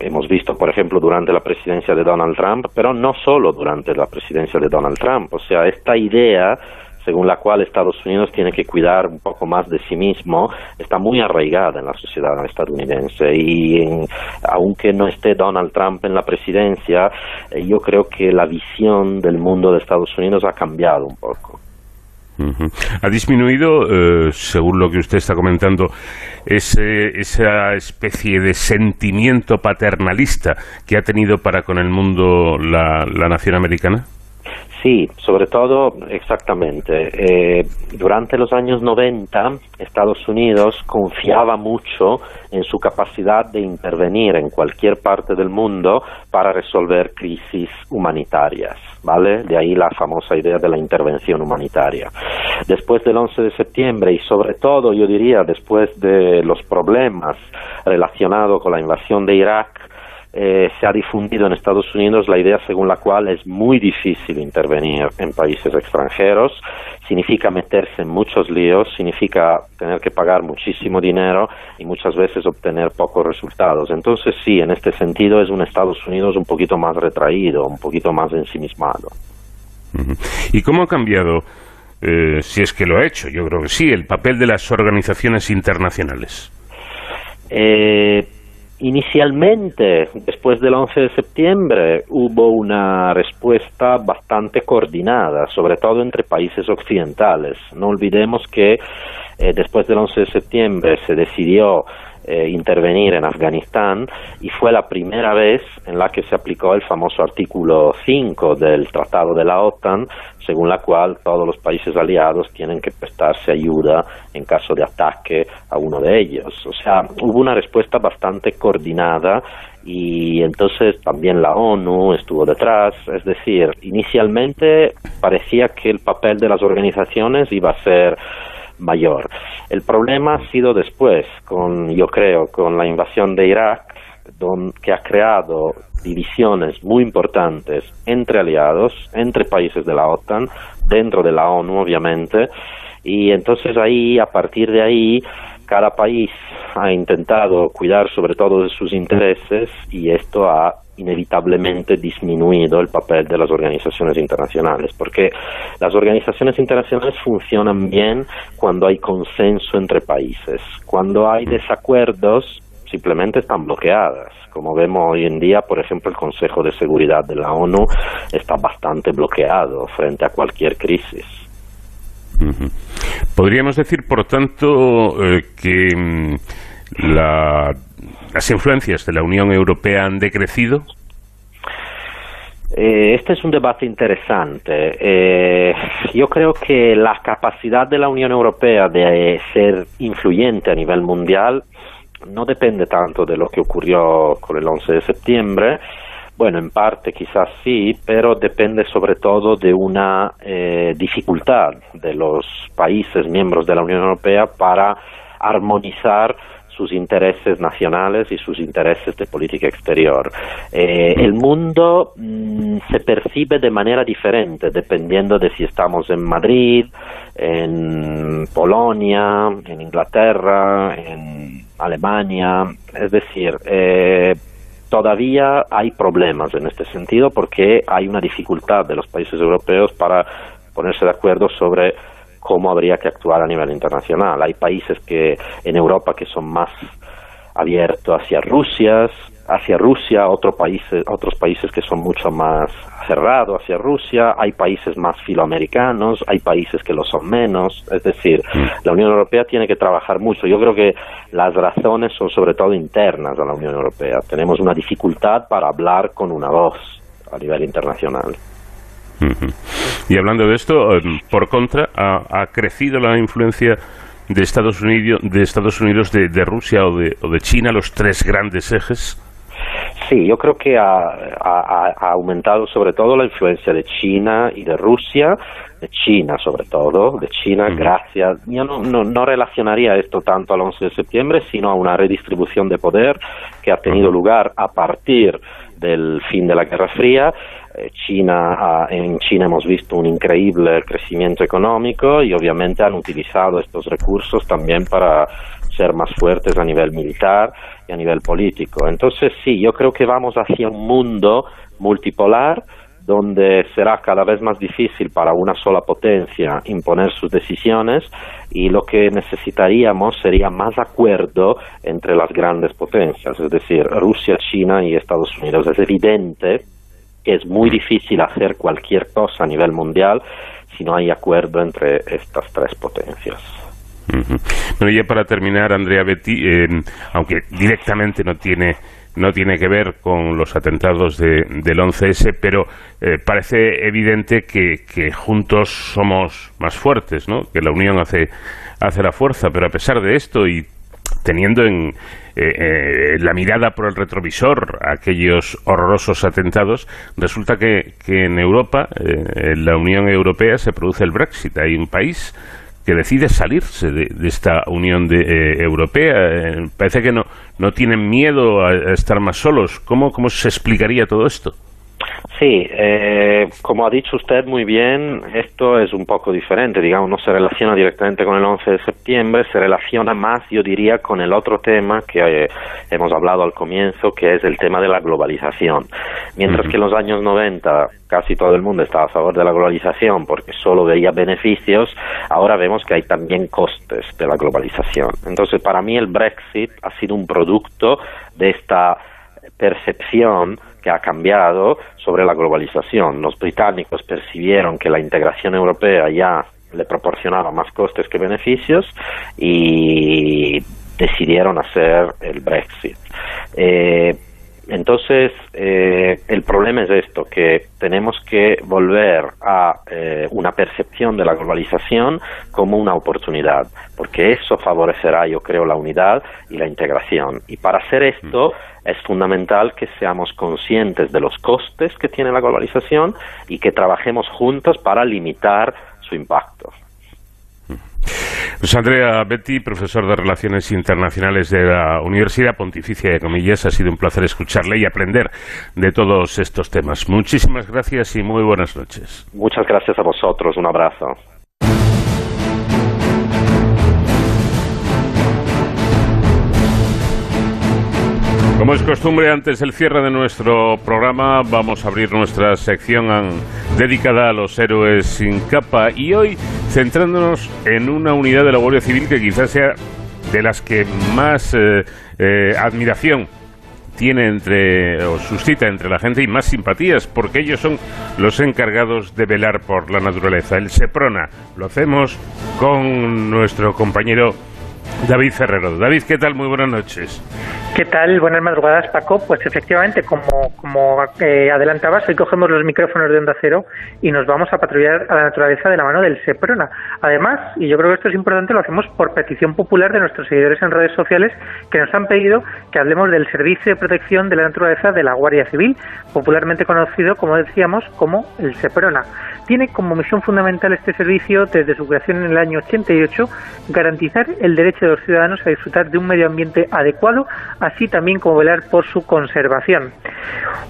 hemos visto, por ejemplo, durante la presidencia de Donald Trump, pero no solo durante la presidencia de Donald Trump. O sea, esta idea según la cual Estados Unidos tiene que cuidar un poco más de sí mismo, está muy arraigada en la sociedad estadounidense. Y aunque no esté Donald Trump en la presidencia, eh, yo creo que la visión del mundo de Estados Unidos ha cambiado un poco. Ha disminuido, eh, según lo que usted está comentando, esa especie de sentimiento paternalista que ha tenido para con el mundo la, nación americana. Sí, sobre todo, exactamente. Eh, durante los años 90, Estados Unidos confiaba mucho en su capacidad de intervenir en cualquier parte del mundo para resolver crisis humanitarias, ¿vale? De ahí la famosa idea de la intervención humanitaria. Después del 11 de septiembre y sobre todo, yo diría, después de los problemas relacionados con la invasión de Irak, eh, se ha difundido en Estados Unidos la idea según la cual es muy difícil intervenir en países extranjeros, significa meterse en muchos líos, significa tener que pagar muchísimo dinero y muchas veces obtener pocos resultados. Entonces sí, en este sentido es un Estados Unidos un poquito más retraído, un poquito más ensimismado. ¿Y cómo ha cambiado, eh, si es que lo ha hecho, yo creo que sí, el papel de las organizaciones internacionales? Eh, Inicialmente, después del 11 de septiembre, hubo una respuesta bastante coordinada, sobre todo entre países occidentales. No olvidemos que eh, después del 11 de septiembre se decidió eh, intervenir en Afganistán y fue la primera vez en la que se aplicó el famoso artículo 5 del Tratado de la OTAN, según la cual todos los países aliados tienen que prestarse ayuda en caso de ataque a uno de ellos. O sea, hubo una respuesta bastante coordinada y entonces también la ONU estuvo detrás, es decir, inicialmente parecía que el papel de las organizaciones iba a ser mayor. El problema ha sido después, con, yo creo, con la invasión de Irak, que ha creado divisiones muy importantes entre aliados, entre países de la OTAN, dentro de la ONU, obviamente, y entonces ahí, a partir de ahí, cada país ha intentado cuidar sobre todo de sus intereses y esto ha inevitablemente disminuido el papel de las organizaciones internacionales, porque las organizaciones internacionales funcionan bien cuando hay consenso entre países. Cuando hay desacuerdos, simplemente están bloqueadas. Como vemos hoy en día, por ejemplo, el Consejo de Seguridad de la ONU está bastante bloqueado frente a cualquier crisis. Podríamos decir, por tanto, eh, que mm, las influencias de la Unión Europea han decrecido. Eh, este es un debate interesante. Eh, yo creo que la capacidad de la Unión Europea de ser influyente a nivel mundial no depende tanto de lo que ocurrió con el 11 de septiembre, bueno, en parte quizás sí, pero depende sobre todo de una eh, dificultad de los países miembros de la Unión Europea para armonizar sus intereses nacionales y sus intereses de política exterior. Eh, el mundo mm, se percibe de manera diferente dependiendo de si estamos en Madrid, en Polonia, en Inglaterra, en Alemania. Es decir, eh, todavía hay problemas en este sentido porque hay una dificultad de los países europeos para ponerse de acuerdo sobre cómo habría que actuar a nivel internacional. Hay países que en Europa que son más abiertos hacia Rusia, hacia Rusia, otros países, otros países que son mucho más cerrados hacia Rusia, hay países más filoamericanos, hay países que lo son menos, es decir, mm. la Unión Europea tiene que trabajar mucho. Yo creo que las razones son sobre todo internas a la Unión Europea. Tenemos una dificultad para hablar con una voz a nivel internacional. Y hablando de esto, em, por contra, ha, crecido la influencia de Estados Unidos, de, Estados Unidos, de, Rusia o de, o de China, los tres grandes ejes. Sí, yo creo que ha, aumentado sobre todo la influencia de China y de Rusia, de China sobre todo, de China, gracias. Yo no, no, relacionaría esto tanto al 11 de septiembre, sino a una redistribución de poder que ha tenido lugar a partir del fin de la Guerra Fría. China, en China hemos visto un increíble crecimiento económico y obviamente han utilizado estos recursos también para ser más fuertes a nivel militar y a nivel político. Entonces sí, yo creo que vamos hacia un mundo multipolar donde será cada vez más difícil para una sola potencia imponer sus decisiones y lo que necesitaríamos sería más acuerdo entre las grandes potencias, es decir, Rusia, China y Estados Unidos. Es evidente que es muy difícil hacer cualquier cosa a nivel mundial si no hay acuerdo entre estas tres potencias. Bueno, ya para terminar, Andrea Betty, eh, aunque directamente no tiene no tiene que ver con los atentados de, del 11S, pero eh, parece evidente que, que, juntos somos más fuertes, ¿no? que la unión hace, hace la fuerza, pero a pesar de esto y teniendo en eh, eh, la mirada por el retrovisor aquellos horrorosos atentados, resulta que, que en Europa, en la Unión Europea, se produce el Brexit. Hay un país que decide salirse de, esta Unión de, eh, Europea. Eh, parece que no, no tienen miedo a, estar más solos. ¿Cómo, ¿Cómo se explicaría todo esto? Sí, eh, como ha dicho usted muy bien, esto es un poco diferente, digamos, no se relaciona directamente con el 11 de septiembre, se relaciona más, yo diría, con el otro tema que eh, hemos hablado al comienzo, que es el tema de la globalización. Mientras que en los años 90 casi todo el mundo estaba a favor de la globalización porque solo veía beneficios, ahora vemos que hay también costes de la globalización. Entonces, para mí el Brexit ha sido un producto de esta percepción que ha cambiado sobre la globalización. Los británicos percibieron que la integración europea ya le proporcionaba más costes que beneficios y decidieron hacer el Brexit. Eh, entonces, eh, el problema es esto, que tenemos que volver a eh, una percepción de la globalización como una oportunidad, porque eso favorecerá, yo creo, la unidad y la integración. Y para hacer esto es fundamental que seamos conscientes de los costes que tiene la globalización y que trabajemos juntos para limitar su impacto. Pues Andrea Betty, profesor de Relaciones Internacionales de la Universidad Pontificia de Comillas, ha sido un placer escucharle y aprender de todos estos temas. Muchísimas gracias y muy buenas noches. Muchas gracias a vosotros. Un abrazo. Como es costumbre, antes del cierre de nuestro programa, vamos a abrir nuestra sección dedicada a los héroes sin capa y hoy centrándonos en una unidad de la Guardia Civil que quizás sea de las que más eh, eh, admiración tiene entre o suscita entre la gente y más simpatías porque ellos son los encargados de velar por la naturaleza. El Seprona lo hacemos con nuestro compañero David Ferrero. David, ¿qué tal? Muy buenas noches. ¿Qué tal? Buenas madrugadas, Paco. Pues efectivamente, como, como eh, adelantabas, hoy cogemos los micrófonos de Onda Cero y nos vamos a patrullar a la naturaleza de la mano del SEPRONA. Además, y yo creo que esto es importante, lo hacemos por petición popular de nuestros seguidores en redes sociales que nos han pedido que hablemos del Servicio de Protección de la Naturaleza de la Guardia Civil, popularmente conocido, como decíamos, como el SEPRONA. Tiene como misión fundamental este servicio, desde su creación en el año 88, garantizar el derecho de los ciudadanos a disfrutar de un medio ambiente adecuado, así también como velar por su conservación.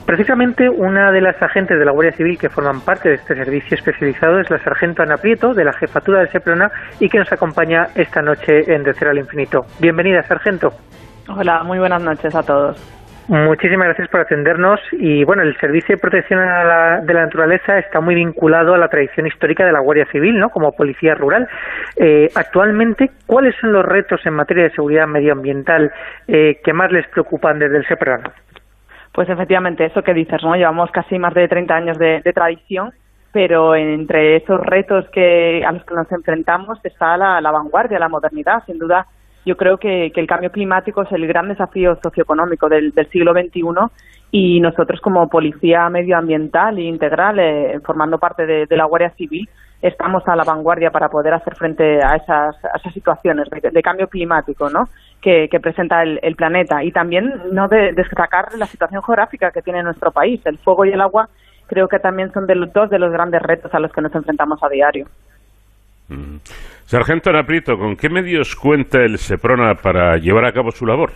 Precisamente una de las agentes de la Guardia Civil que forman parte de este servicio especializado es la sargento Ana Prieto, de la jefatura de Seprona, y que nos acompaña esta noche en De Cero al Infinito. Bienvenida, sargento. Hola, muy buenas noches a todos. Muchísimas gracias por atendernos y bueno, el Servicio de Protección de la Naturaleza está muy vinculado a la tradición histórica de la Guardia Civil, ¿no? Como policía rural. Eh, actualmente, ¿cuáles son los retos en materia de seguridad medioambiental eh, que más les preocupan desde el SEPRAN? Pues efectivamente, eso que dices, ¿no? Llevamos casi más de 30 años de, tradición pero entre esos retos que a los que nos enfrentamos está la vanguardia, la modernidad, sin duda yo creo que, el cambio climático es el gran desafío socioeconómico del, siglo XXI y nosotros como Policía Medioambiental e Integral, eh, formando parte de, la Guardia Civil, estamos a la vanguardia para poder hacer frente a esas, situaciones de, cambio climático ¿no? que, presenta el, planeta y también no de, destacar la situación geográfica que tiene nuestro país. El fuego y el agua creo que también son de los, dos de los grandes retos a los que nos enfrentamos a diario. Mm. Sargento Naprito, ¿con qué medios cuenta el SEPRONA para llevar a cabo su labor?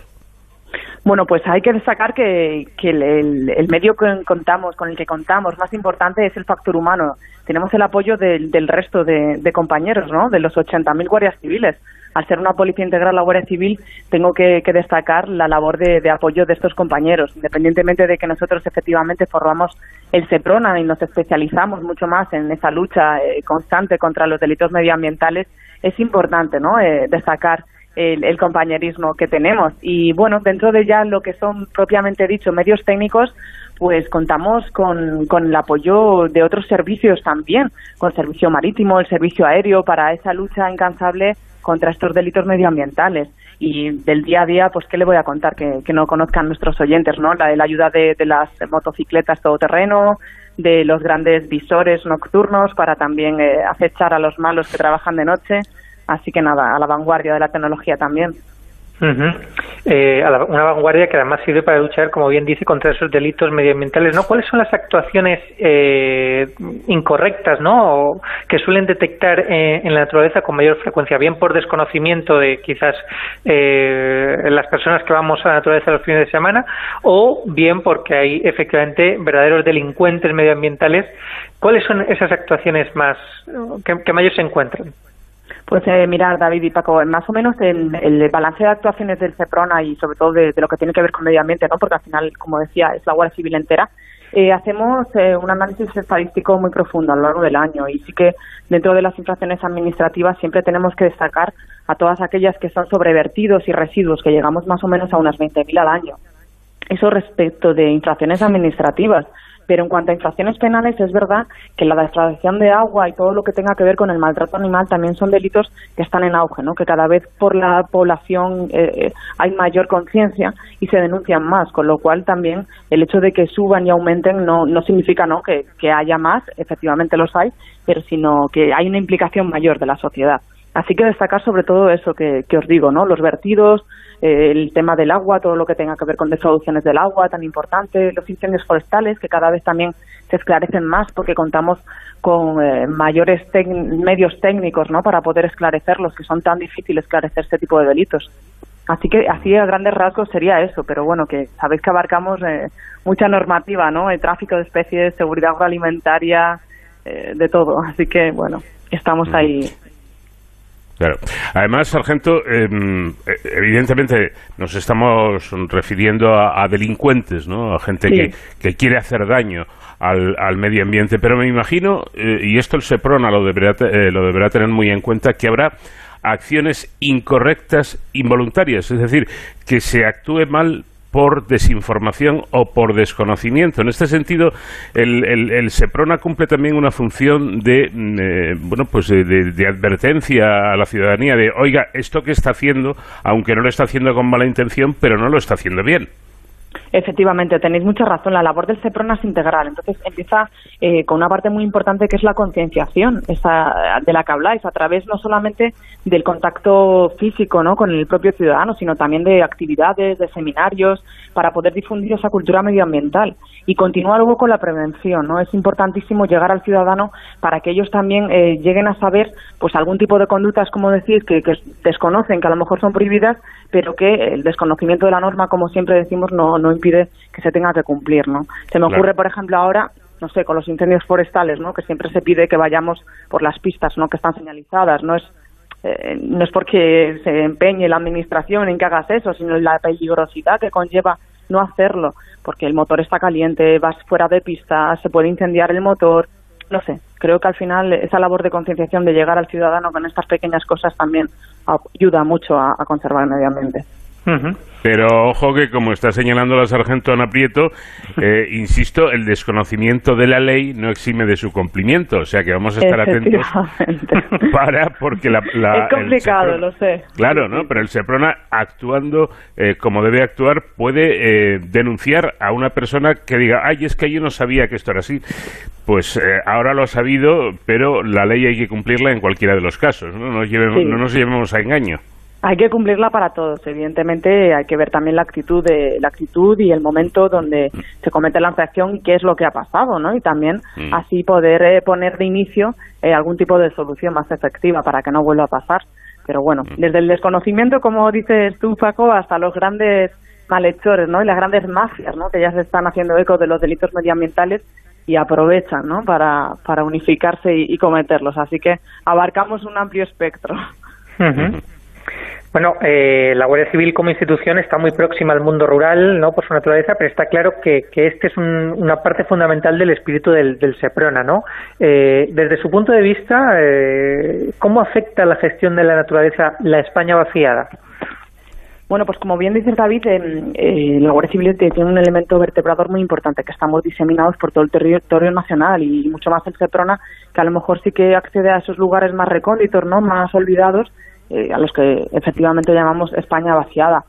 Bueno, pues hay que destacar que, el, medio contamos, con el que contamos más importante es el factor humano. Tenemos el apoyo del, del resto de, de compañeros, ¿no? De los 80.000 guardias civiles al ser una policía integral, la Guardia Civil, tengo que, destacar la labor de, apoyo de estos compañeros, independientemente de que nosotros efectivamente formamos el SEPRONA y nos especializamos mucho más en esa lucha eh, constante contra los delitos medioambientales, es importante ¿no? Eh, destacar el, compañerismo que tenemos. Y bueno, dentro de ya lo que son propiamente dicho medios técnicos, pues contamos con, con el apoyo de otros servicios también, con el servicio marítimo, el servicio aéreo, para esa lucha incansable contra estos delitos medioambientales. Y del día a día, pues, ¿qué le voy a contar? Que, que no conozcan nuestros oyentes, ¿no? La, la ayuda de, de las motocicletas todoterreno, de los grandes visores nocturnos para también eh, acechar a los malos que trabajan de noche. Así que nada, a la vanguardia de la tecnología también eh, una vanguardia que además sirve para luchar, como bien dice, contra esos delitos medioambientales. ¿no? ¿Cuáles son las actuaciones eh, incorrectas ¿no? O que suelen detectar eh, en la naturaleza con mayor frecuencia? Bien por desconocimiento de quizás las personas que vamos a la naturaleza los fines de semana o bien porque hay efectivamente verdaderos delincuentes medioambientales. ¿Cuáles son esas actuaciones más que, que mayor se encuentran? Pues eh, mirar, David y Paco, más o menos en el balance de actuaciones del CEPRONA y sobre todo de, lo que tiene que ver con medio ambiente, ¿no? porque al final, como decía, es la Guardia Civil entera, eh, hacemos eh, un análisis estadístico muy profundo a lo largo del año y sí que dentro de las infracciones administrativas siempre tenemos que destacar a todas aquellas que son sobrevertidos y residuos, que llegamos más o menos a unas 20.000 al año. Eso respecto de infracciones administrativas. Pero en cuanto a infracciones penales, es verdad que la degradación de agua y todo lo que tenga que ver con el maltrato animal también son delitos que están en auge, ¿no? que cada vez por la población eh, hay mayor conciencia y se denuncian más, con lo cual también el hecho de que suban y aumenten no, no significa ¿no? Que, que haya más, efectivamente los hay, pero sino que hay una implicación mayor de la sociedad. Así que destacar sobre todo eso que, que os digo, ¿no? Los vertidos, eh, el tema del agua, todo lo que tenga que ver con defraudaciones del agua, tan importante, los incendios forestales, que cada vez también se esclarecen más porque contamos con eh, mayores medios técnicos ¿no? para poder esclarecerlos, que son tan difíciles esclarecer este tipo de delitos. Así que así a grandes rasgos sería eso, pero bueno, que sabéis que abarcamos eh, mucha normativa, ¿no? El tráfico de especies, seguridad agroalimentaria, de todo. Así que bueno, estamos ahí Claro. Además, sargento, em, evidentemente nos estamos refiriendo a, delincuentes, ¿no? A gente que, quiere hacer daño al, medio ambiente. Pero me imagino, eh, y esto el SEPRONA lo deberá, eh, lo deberá tener muy en cuenta, que habrá acciones incorrectas involuntarias, es decir, que se actúe mal por desinformación o por desconocimiento. En este sentido, el, el, SEPRONA cumple también una función de, mm, eh, bueno, pues de, advertencia a la ciudadanía de, oiga, esto que está haciendo, aunque no lo está haciendo con mala intención, pero no lo está haciendo bien. Efectivamente, tenéis mucha razón. La labor del CEPRONA es integral. Entonces empieza eh, con una parte muy importante que es la concienciación esa, de la que habláis, a través no solamente del contacto físico ¿no? con el propio ciudadano, sino también de actividades, de seminarios, para poder difundir esa cultura medioambiental. Y continuar luego con la prevención. ¿no? Es importantísimo llegar al ciudadano para que ellos también eh, lleguen a saber pues algún tipo de conductas, como decir, que, que desconocen, que a lo mejor son prohibidas, pero que el desconocimiento de la norma, como siempre decimos, no, no impide que se tenga que cumplir, ¿no? Se me ocurre, por ejemplo, ahora no sé, con los incendios forestales, ¿no? Que siempre se pide que vayamos por las pistas, ¿no? Que están señalizadas, no es eh, no es porque se empeñe la administración en que hagas eso, sino la peligrosidad que conlleva no hacerlo, porque el motor está caliente, vas fuera de pista, se puede incendiar el motor, no sé, creo que al final esa labor de concienciación de llegar al ciudadano con estas pequeñas cosas también ayuda mucho a, conservar el medio ambiente. Pero ojo que, como está señalando la sargento Ana Prieto, eh, insisto, el desconocimiento de la ley no exime de su cumplimiento. O sea que vamos a estar atentos para, porque la. es complicado, lo sé. Claro, ¿no? Pero el SEPRONA, actuando eh, como debe actuar, puede eh, denunciar a una persona que diga, ay, es que yo no sabía que esto era así. Pues ahora lo ha sabido, pero la ley hay que cumplirla en cualquiera de los casos. No nos llevemos, no nos llevemos a engaño. Hay que cumplirla para todos. Evidentemente, hay que ver también la actitud de la actitud y el momento donde se comete la infracción y qué es lo que ha pasado, ¿no? Y también mm. así poder eh, poner de inicio eh, algún tipo de solución más efectiva para que no vuelva a pasar. Pero bueno, mm. desde el desconocimiento, como dices tú, Paco, hasta los grandes malhechores, ¿no? Y las grandes mafias, ¿no? Que ya se están haciendo eco de los delitos medioambientales y aprovechan, ¿no? Para, para unificarse y, y cometerlos. Así que abarcamos un amplio espectro. Bueno, eh, la Guardia Civil como institución está muy próxima al mundo rural, ¿no? Por su naturaleza, pero está claro que, que este es un- una parte fundamental del espíritu del, del Seprona, ¿no? Eh, desde su punto de vista, eh, ¿cómo afecta la gestión de la naturaleza la España vaciada? Bueno, pues como bien dice David, eh, la Guardia Civil tiene un elemento vertebrador muy importante, que estamos diseminados por todo el territorio nacional y mucho más el Seprona, que a lo mejor sí que accede a esos lugares más recónditos, ¿no? más olvidados, eh, a los que efectivamente llamamos España vaciada.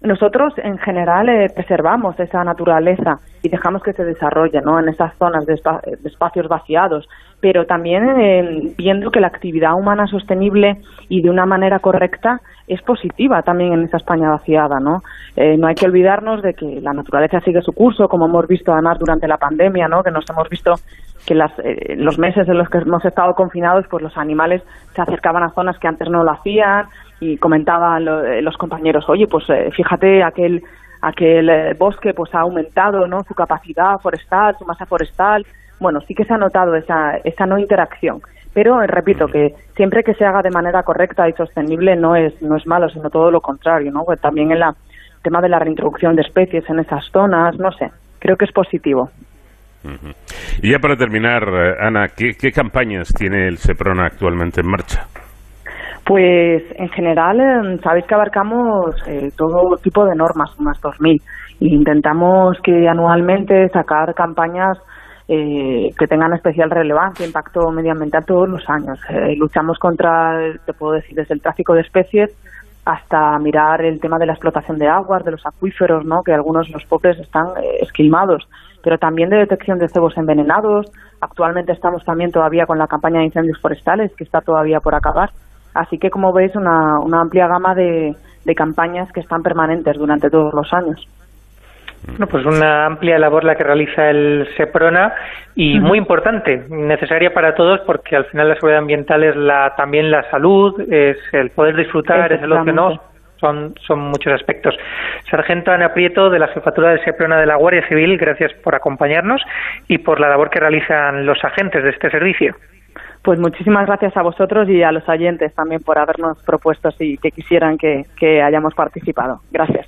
Nosotros, en general, eh, preservamos esa naturaleza y dejamos que se desarrolle ¿no? en esas zonas de, espa- de espacios vaciados, pero también eh, viendo que la actividad humana sostenible y de una manera correcta es positiva también en esa España vaciada. ¿no? Eh, no hay que olvidarnos de que la naturaleza sigue su curso, como hemos visto además durante la pandemia, ¿no? que nos hemos visto que las, eh, los meses en los que hemos estado confinados, pues los animales se acercaban a zonas que antes no lo hacían y comentaban lo- eh, los compañeros, oye, pues eh, fíjate aquel aquel eh, bosque pues ha aumentado no su capacidad forestal su masa forestal bueno sí que se ha notado esa esa no interacción pero eh, repito que siempre que se haga de manera correcta y sostenible no es no es malo sino todo lo contrario no Pues también en la tema de la reintroducción de especies en esas zonas no sé creo que es positivo. Y ya para terminar, eh, Ana, ¿qué, qué campañas tiene el Seprona actualmente en marcha? Pues en general eh, sabéis que abarcamos eh, todo tipo de normas, unas 2.000, e intentamos que anualmente sacar campañas eh, que tengan especial relevancia, impacto medioambiental todos los años. Eh, luchamos contra, te puedo decir, desde el tráfico de especies hasta mirar el tema de la explotación de aguas, de los acuíferos, ¿no? que algunos los pobres están eh, esquilmados, pero también de detección de cebos envenenados. Actualmente estamos también todavía con la campaña de incendios forestales, que está todavía por acabar. Así que, como veis, una, una amplia gama de campañas que están permanentes durante todos los años. Bueno, pues una amplia labor la que realiza el SEPRONA y muy importante, necesaria para todos porque al final la seguridad ambiental es la, también la salud, es el poder disfrutar, es el ocio, ¿no? Son, son muchos aspectos. Sargento Ana Prieto, de la Jefatura del SEPRONA de la Guardia Civil, gracias por acompañarnos y por la labor que realizan los agentes de este servicio. Pues muchísimas gracias a vosotros y a los oyentes también por habernos propuesto y que quisieran que, que hayamos participado. Gracias.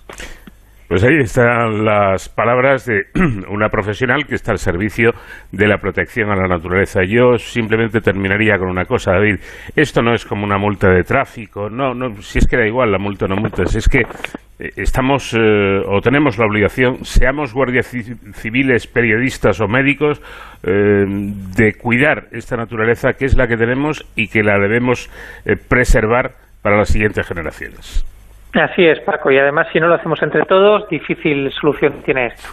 Pues ahí están las palabras de una profesional que está al servicio de la protección a la naturaleza. Yo simplemente terminaría con una cosa, David. Esto no es como una multa de tráfico. No, no, si es que da igual la multa o no multa. Si es que eh, estamos eh, o tenemos la obligación, seamos guardias ci- civiles, periodistas o médicos, eh, de cuidar esta naturaleza que es la que tenemos y que la debemos eh, preservar para las siguientes generaciones. Así es, Paco, y además si no lo hacemos entre todos, difícil solución tiene esto.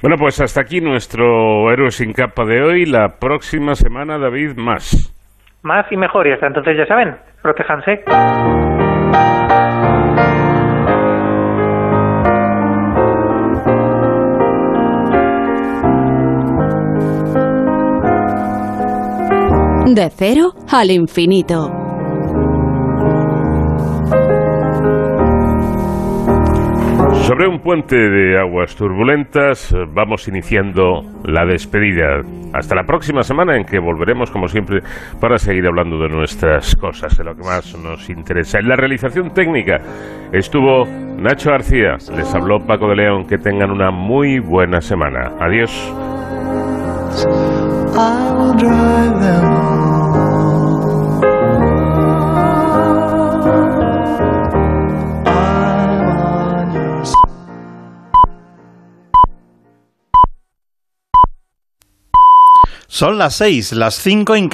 Bueno, pues hasta aquí nuestro héroe sin capa de hoy. La próxima semana, David, más. Más y mejor, y hasta entonces ya saben, protéjanse. De cero al infinito. Sobre un puente de aguas turbulentas vamos iniciando la despedida. Hasta la próxima semana en que volveremos, como siempre, para seguir hablando de nuestras cosas, de lo que más nos interesa. En la realización técnica estuvo Nacho García, les habló Paco de León. Que tengan una muy buena semana. Adiós. Son las seis, las cinco en.